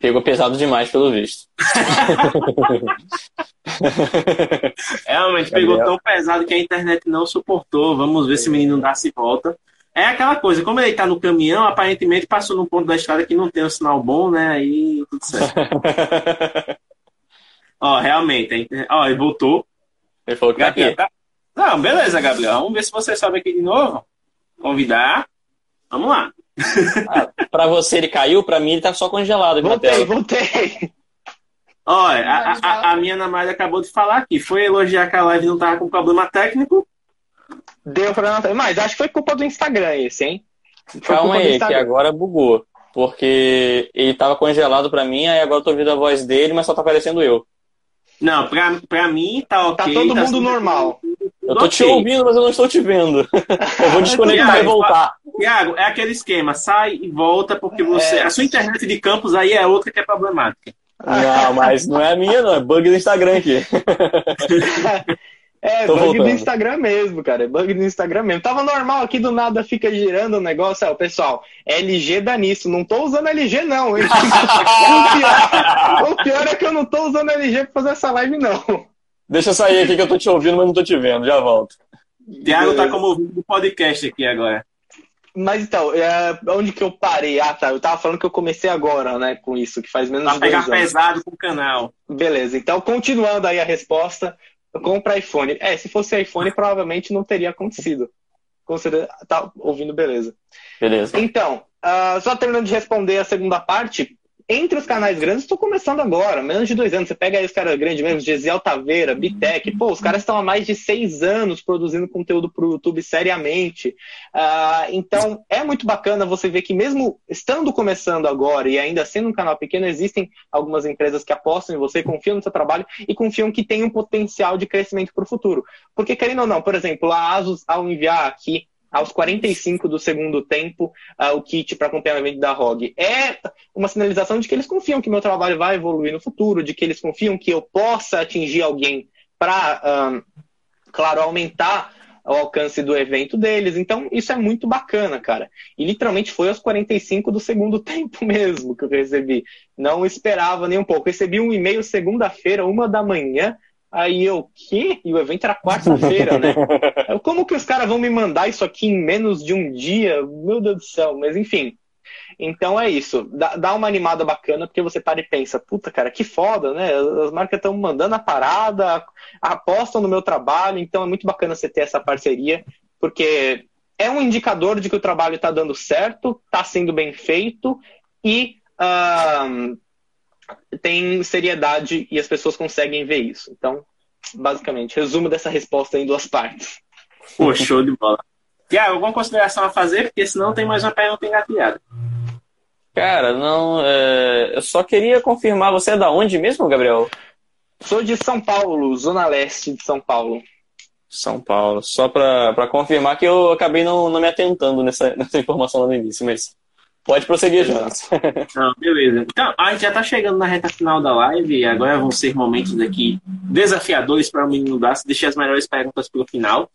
Pegou pesado demais, pelo visto. Realmente, pegou tão pesado que a internet não suportou. Vamos ver se o menino dá se volta. É aquela coisa, como ele tá no caminhão, aparentemente passou num ponto da estrada que não tem um sinal bom, né? Aí tudo certo. Ó, realmente, ó, ele voltou. Ele falou que Gabriel, tá aqui. Não, beleza, Gabriel. Vamos ver se você sobe aqui de novo. Convidar. Vamos lá. Ah, pra você ele caiu, pra mim ele tá só congelado Voltei, tela. voltei. Olha, a, a, a minha namorada acabou de falar aqui. Foi elogiar que a live não tava com problema técnico. Deu pra Mas acho que foi culpa do Instagram esse, hein? Foi Calma aí, que agora bugou. Porque ele tava congelado pra mim, aí agora eu tô ouvindo a voz dele, mas só tá aparecendo eu. Não, pra, pra mim tá ok. Tá todo mundo tudo- normal. Eu tô te ouvindo, mas eu não estou te vendo. Eu vou desconectar e Tiago, voltar. Tiago, é aquele esquema, sai e volta, porque você. É. A sua internet de campus aí é outra que é problemática. Não, mas não é a minha, não. É bug do Instagram aqui. É, Tô bug voltando. do Instagram mesmo, cara. É bug do Instagram mesmo. Tava normal aqui, do nada fica girando o negócio. É, o pessoal, LG dá nisso. Não tô usando LG, não, o, pior, o pior é que eu não tô usando LG pra fazer essa live, não. Deixa eu sair aqui que eu tô te ouvindo, mas não tô te vendo. Já volto. Tiago tá como ouvindo do podcast aqui agora. Mas então, é, onde que eu parei? Ah, tá. Eu tava falando que eu comecei agora, né, com isso, que faz menos Pra de pegar anos. pesado com o canal. Beleza, então continuando aí a resposta, compra iPhone. É, se fosse iPhone, provavelmente não teria acontecido. Com certeza, tá ouvindo, beleza. Beleza. Então, ah, só terminando de responder a segunda parte, entre os canais grandes, estou começando agora, menos de dois anos. Você pega aí os caras grandes mesmo, Gesiel Taveira, Bitec, pô, os caras estão há mais de seis anos produzindo conteúdo para o YouTube seriamente. Ah, então, é muito bacana você ver que mesmo estando começando agora e ainda sendo um canal pequeno, existem algumas empresas que apostam em você, confiam no seu trabalho e confiam que tem um potencial de crescimento para o futuro. Porque, querendo ou não, por exemplo, a Asus, ao enviar aqui aos 45 do segundo tempo ah, o kit para acompanhamento da ROG. É uma sinalização de que eles confiam que meu trabalho vai evoluir no futuro, de que eles confiam que eu possa atingir alguém para, claro, aumentar o alcance do evento deles. Então, isso é muito bacana, cara. E literalmente foi aos 45 do segundo tempo mesmo que eu recebi. Não esperava nem um pouco. Recebi um e-mail segunda-feira, uma da manhã. Aí eu, quê? E o evento era quarta-feira, né? Eu, Como que os caras vão me mandar isso aqui em menos de um dia? Meu Deus do céu, mas enfim. Então é isso. Dá, dá uma animada bacana, porque você para e pensa, puta, cara, que foda, né? As marcas estão mandando a parada, apostam no meu trabalho, então é muito bacana você ter essa parceria, porque é um indicador de que o trabalho está dando certo, está sendo bem feito e ahn, tem seriedade e as pessoas conseguem ver isso. Então, basicamente, resumo dessa resposta em duas partes. Pô, show de bola. Tiago, alguma consideração a fazer? Porque senão tem mais uma pergunta engatilhada. Cara, não. é, Eu só queria confirmar, você é da onde mesmo, Gabriel? Sou de São Paulo, Zona Leste de São Paulo. São Paulo. Só pra, pra confirmar que eu acabei não, não me atentando nessa, nessa informação lá no início, mas pode prosseguir, Jonas. Não, beleza. Então, a gente já tá chegando na reta final da live e agora vão ser momentos aqui desafiadores para o menino Daço. Deixei as melhores perguntas para o final.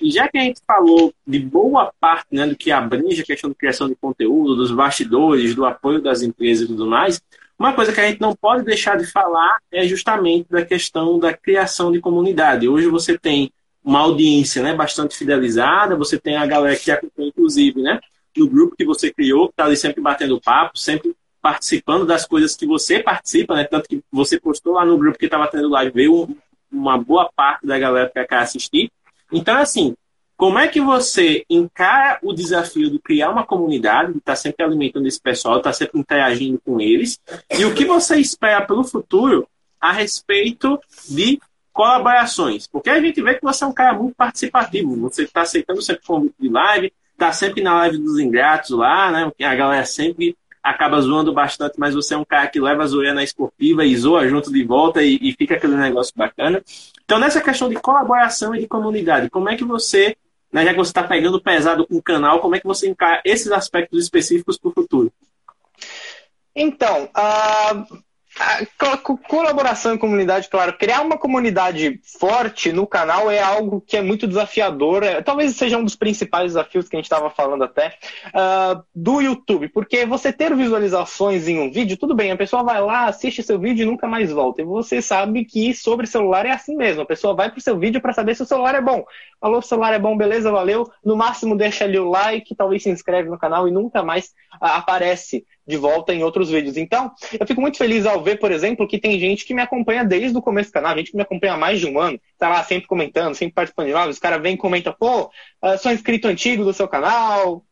E já que a gente falou de boa parte né, do que abrange a questão de criação de conteúdo, dos bastidores, do apoio das empresas e tudo mais, uma coisa que a gente não pode deixar de falar é justamente da questão da criação de comunidade. Hoje você tem uma audiência né, bastante fidelizada, você tem a galera que acompanha, inclusive, né, no grupo que você criou, que está ali sempre batendo papo, sempre participando das coisas que você participa, né? Tanto que você postou lá no grupo que estava tendo live, veio uma boa parte da galera para cá assistir. Então, assim, como é que você encara o desafio de criar uma comunidade, de estar sempre alimentando esse pessoal, estar sempre interagindo com eles, e o que você espera pelo futuro a respeito de colaborações? Porque a gente vê que você é um cara muito participativo, você está aceitando sempre convite de live, está sempre na live dos ingratos lá, né? A galera sempre acaba zoando bastante, mas você é um cara que leva a zoeira na esportiva e zoa junto de volta e, e fica aquele negócio bacana. Então, nessa questão de colaboração e de comunidade, como é que você, né, já que você está pegando pesado com o canal, como é que você encara esses aspectos específicos para o futuro? Então, uh, colaboração em comunidade, claro, criar uma comunidade forte no canal é algo que é muito desafiador. É, talvez seja um dos principais desafios que a gente estava falando até uh, do YouTube, porque você ter visualizações em um vídeo, tudo bem, a pessoa vai lá, assiste seu vídeo e nunca mais volta. E você sabe que sobre celular é assim mesmo. A pessoa vai pro seu vídeo para saber se o celular é bom. Falou, o celular é bom, beleza, valeu. No máximo deixa ali o like, talvez se inscreve no canal e nunca mais uh, aparece de volta em outros vídeos. Então, eu fico muito feliz ao ver, por exemplo, que tem gente que me acompanha desde o começo do canal, gente que me acompanha há mais de um ano, tá lá sempre comentando, sempre participando de lives, os caras vêm e comentam, pô, uh, sou inscrito antigo do seu canal,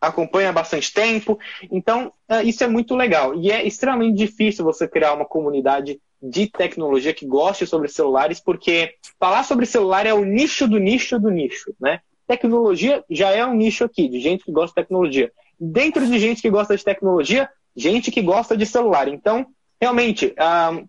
acompanha há bastante tempo. Então, uh, isso é muito legal. E é extremamente difícil você criar uma comunidade de tecnologia que goste sobre celulares, porque falar sobre celular é o nicho do nicho do nicho, né? Tecnologia já é um nicho aqui, de gente que gosta de tecnologia dentro de gente que gosta de tecnologia, gente que gosta de celular. Então, realmente, ah,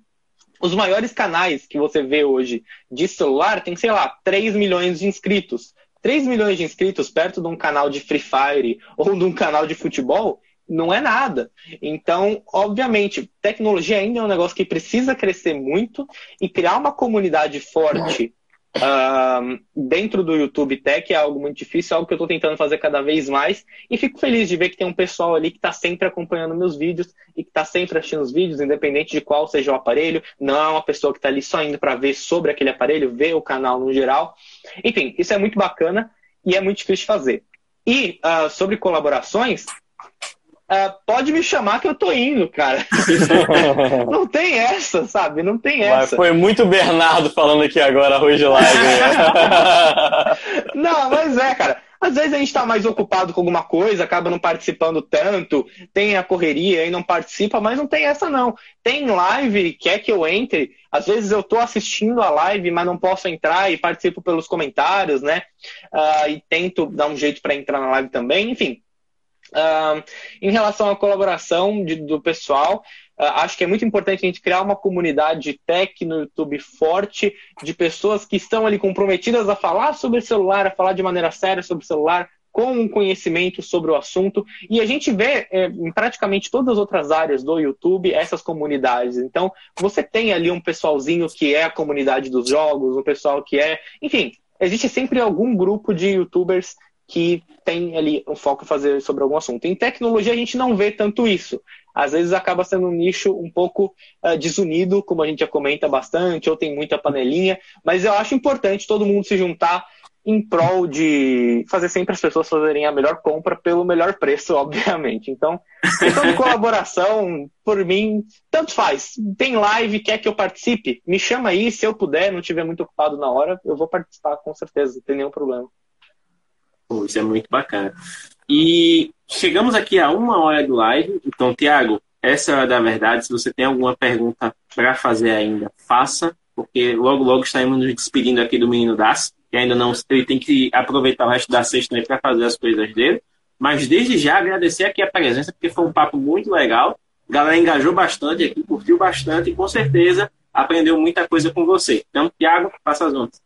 os maiores canais que você vê hoje de celular tem, sei lá, 3 milhões de inscritos. 3 milhões de inscritos perto de um canal de Free Fire ou de um canal de futebol não é nada. Então, obviamente, tecnologia ainda é um negócio que precisa crescer muito e criar uma comunidade forte Uh, dentro do YouTube Tech é algo muito difícil, é algo que eu estou tentando fazer cada vez mais. E fico feliz de ver que tem um pessoal ali que está sempre acompanhando meus vídeos e que está sempre assistindo os vídeos, independente de qual seja o aparelho. Não é uma pessoa que está ali só indo para ver sobre aquele aparelho, ver o canal no geral. Enfim, isso é muito bacana e é muito difícil de fazer. E uh, sobre colaborações, Uh, pode me chamar que eu tô indo, cara. não tem essa, sabe? Não tem essa. Mas foi muito Bernardo falando aqui agora, hoje live. não, mas é, cara. Às vezes a gente está mais ocupado com alguma coisa, acaba não participando tanto, tem a correria e não participa, mas não tem essa não. Tem live, quer que eu entre, às vezes eu estou assistindo a live, mas não posso entrar e participo pelos comentários, né? Uh, e tento dar um jeito para entrar na live também, enfim. Em relação à colaboração de, do pessoal, uh, acho que é muito importante a gente criar uma comunidade tech no YouTube forte, de pessoas que estão ali comprometidas a falar sobre celular, a falar de maneira séria sobre celular, com um conhecimento sobre o assunto. E a gente vê é, em praticamente todas as outras áreas do YouTube essas comunidades. Então, você tem ali um pessoalzinho que é a comunidade dos jogos, um pessoal que é. Enfim, existe sempre algum grupo de youtubers que tem ali um foco em fazer sobre algum assunto. Em tecnologia a gente não vê tanto isso. Às vezes acaba sendo um nicho um pouco uh, desunido, como a gente já comenta bastante, ou tem muita panelinha, mas eu acho importante todo mundo se juntar em prol de fazer sempre as pessoas fazerem a melhor compra pelo melhor preço, obviamente. Então, questão de colaboração, por mim, tanto faz. Tem live, quer que eu participe? Me chama aí, se eu puder, não estiver muito ocupado na hora, eu vou participar com certeza, não tem nenhum problema. Pô, isso é muito bacana. E chegamos aqui a uma hora do live. Então, Tiago, essa é a hora da verdade. Se você tem alguma pergunta para fazer ainda, faça, porque logo, logo estaremos nos despedindo aqui do menino Das, que ainda não ele tem que aproveitar o resto da sexta para fazer as coisas dele. Mas desde já agradecer aqui a presença, porque foi um papo muito legal. A galera engajou bastante aqui, curtiu bastante e com certeza aprendeu muita coisa com você. Então, Tiago, faça as ondas.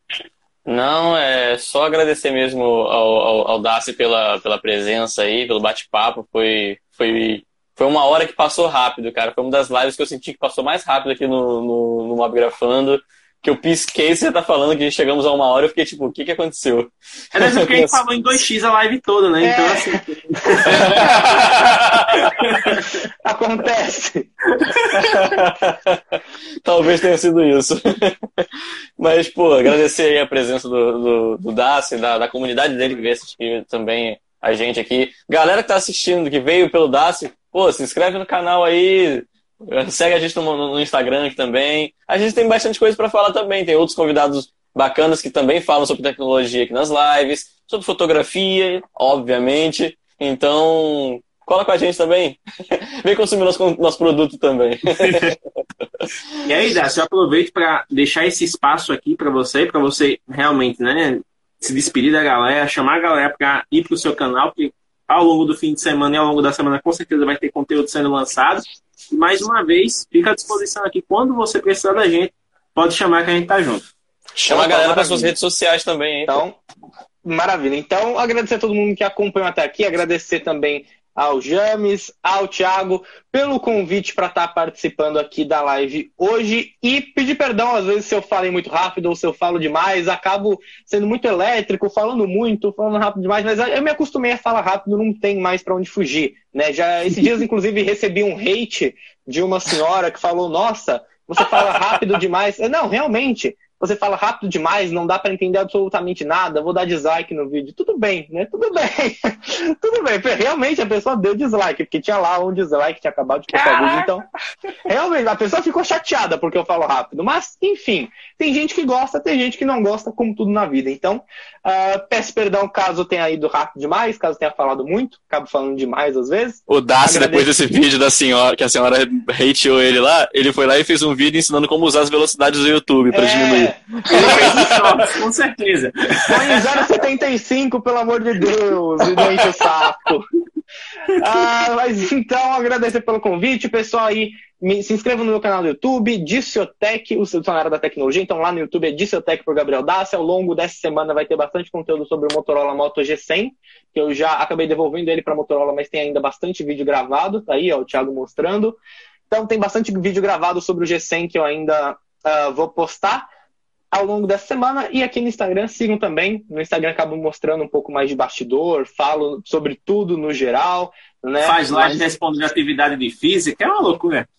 Não, é só agradecer mesmo ao, ao, ao Darcy pela, pela presença aí, pelo bate-papo. Foi, foi, foi uma hora que passou rápido, cara. Foi uma das lives que eu senti que passou mais rápido aqui no, no, no Mob Grafando que eu pisquei, você tá falando que chegamos a uma hora, eu fiquei tipo, o que que aconteceu? É porque a gente falou em 2x a live toda, né? Então, é. assim. Acontece. Talvez tenha sido isso. Mas, pô, agradecer aí a presença do, do, do Daci, da, da comunidade dele que veio assistir também a gente aqui. Galera que tá assistindo, que veio pelo Daci, pô, se inscreve no canal aí, Segue a gente no, no Instagram aqui também. A gente tem bastante coisa para falar também. Tem outros convidados bacanas que também falam sobre tecnologia aqui nas lives, sobre fotografia, obviamente. Então, cola com a gente também. Vem consumir nosso, nosso produto também. e aí, Dácio, eu aproveito para deixar esse espaço aqui para você, para você realmente né, se despedir da galera, chamar a galera para ir para o seu canal, porque ao longo do fim de semana e ao longo da semana, com certeza vai ter conteúdo sendo lançado. E mais uma vez, fica à disposição aqui. Quando você precisar da gente, pode chamar que a gente tá junto. Chama a galera para suas redes sociais também, hein? Então, maravilha. Então, agradecer a todo mundo que acompanhou até aqui, agradecer também ao James, ao Thiago, pelo convite para estar tá participando aqui da live hoje e pedir perdão às vezes se eu falei muito rápido ou se eu falo demais, acabo sendo muito elétrico, falando muito, falando rápido demais, mas eu me acostumei a falar rápido, não tem mais para onde fugir, né? Já esses dias inclusive recebi um hate de uma senhora que falou: "Nossa, você fala rápido demais". Não, realmente, você fala rápido demais, não dá para entender absolutamente nada, vou dar dislike no vídeo. Tudo bem, né? Tudo bem. Tudo bem. Realmente a pessoa deu dislike, porque tinha lá um dislike, tinha acabado de postar o vídeo. Então, realmente, a pessoa ficou chateada porque eu falo rápido. Mas, enfim, tem gente que gosta, tem gente que não gosta, como tudo na vida. Então, uh, peço perdão caso tenha ido rápido demais, caso tenha falado muito, acabo falando demais às vezes. O Daci, depois desse vídeo da senhora, que a senhora hateou ele lá, ele foi lá e fez um vídeo ensinando como usar as velocidades do YouTube para é... diminuir. Ele fez um short, com certeza. Põe em 0,75, pelo amor de Deus, e não enche o saco. Ah, mas então, agradecer pelo convite, pessoal aí. Me, se inscreva no meu canal do YouTube, Diciotec, o dicionário da tecnologia. Então, lá no YouTube é Diciotec por Gabriel Dassi. Ao longo dessa semana vai ter bastante conteúdo sobre o Motorola Moto G100, que eu já acabei devolvendo ele para Motorola, mas tem ainda bastante vídeo gravado. Tá aí, ó, o Thiago mostrando. Então, tem bastante vídeo gravado sobre o G100 que eu ainda uh, vou postar ao longo dessa semana. E aqui no Instagram, sigam também. No Instagram acabo mostrando um pouco mais de bastidor, falo sobre tudo no geral. Né? Faz live Mas... respondendo atividade de física, é uma loucura.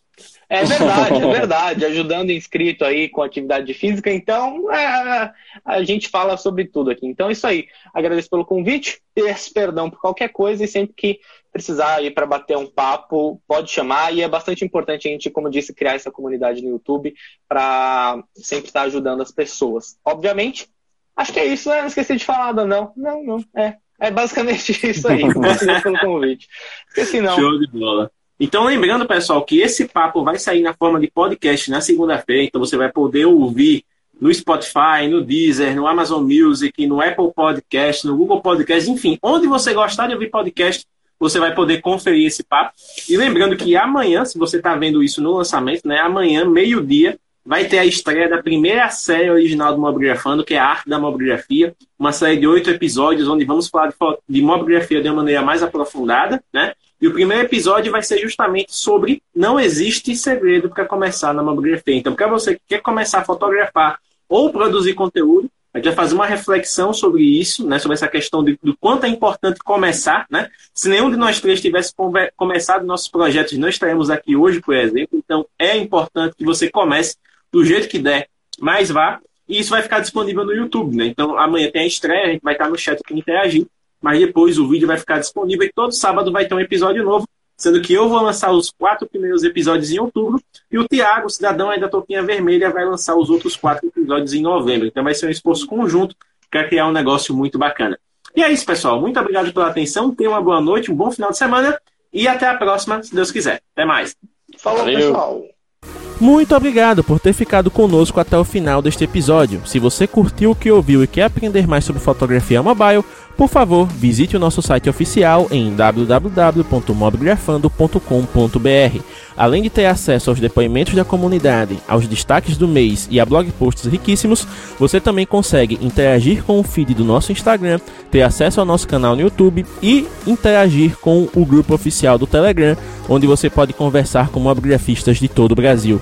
É verdade, é verdade. Ajudando inscrito aí com atividade de física. Então, é, a gente fala sobre tudo aqui. Então, é isso aí. Agradeço pelo convite. Peço perdão por qualquer coisa e sempre que precisar aí para bater um papo, pode chamar. E é bastante importante a gente, como disse, criar essa comunidade no YouTube para sempre estar ajudando as pessoas. Obviamente, acho que é isso, né? Não esqueci de falar, não. Não, não. É, é basicamente isso aí. Obrigado pelo convite. Esqueci não. Show de bola. Então, lembrando, pessoal, que esse papo vai sair na forma de podcast na segunda-feira, então você vai poder ouvir no Spotify, no Deezer, no Amazon Music, no Apple Podcast, no Google Podcast, enfim, onde você gostar de ouvir podcast, você vai poder conferir esse papo. E lembrando que amanhã, se você está vendo isso no lançamento, né, amanhã, meio-dia, vai ter a estreia da primeira série original do Mobigrafando, que é a Arte da Mobigrafia, uma série de oito episódios, onde vamos falar de, de mobigrafia de uma maneira mais aprofundada, né? E o primeiro episódio vai ser justamente sobre não existe segredo para começar na mamografia. Então, para você que quer começar a fotografar ou produzir conteúdo, a gente vai fazer uma reflexão sobre isso, né, sobre essa questão de, do quanto é importante começar. Né? Se nenhum de nós três tivesse começado nossos projetos, não estaremos aqui hoje, por exemplo. Então, é importante que você comece do jeito que der, mas vá. E isso vai ficar disponível no YouTube. Né? Então, amanhã tem a estreia, a gente vai estar no chat aqui interagir mas depois o vídeo vai ficar disponível e todo sábado vai ter um episódio novo, sendo que eu vou lançar os quatro primeiros episódios em outubro e o Tiago, cidadão aí da Topinha Vermelha, vai lançar os outros quatro episódios em novembro. Então vai ser um esforço conjunto para criar um negócio muito bacana. E é isso, pessoal. Muito obrigado pela atenção. Tenha uma boa noite, um bom final de semana e até a próxima, se Deus quiser. Até mais. Falou, Valeu. pessoal. Muito obrigado por ter ficado conosco até o final deste episódio. Se você curtiu o que ouviu e quer aprender mais sobre fotografia mobile, por favor, visite o nosso site oficial em www.mobgrafando.com.br. Além de ter acesso aos depoimentos da comunidade, aos destaques do mês e a blog posts riquíssimos, você também consegue interagir com o feed do nosso Instagram, ter acesso ao nosso canal no YouTube e interagir com o grupo oficial do Telegram, onde você pode conversar com mobigrafistas de todo o Brasil.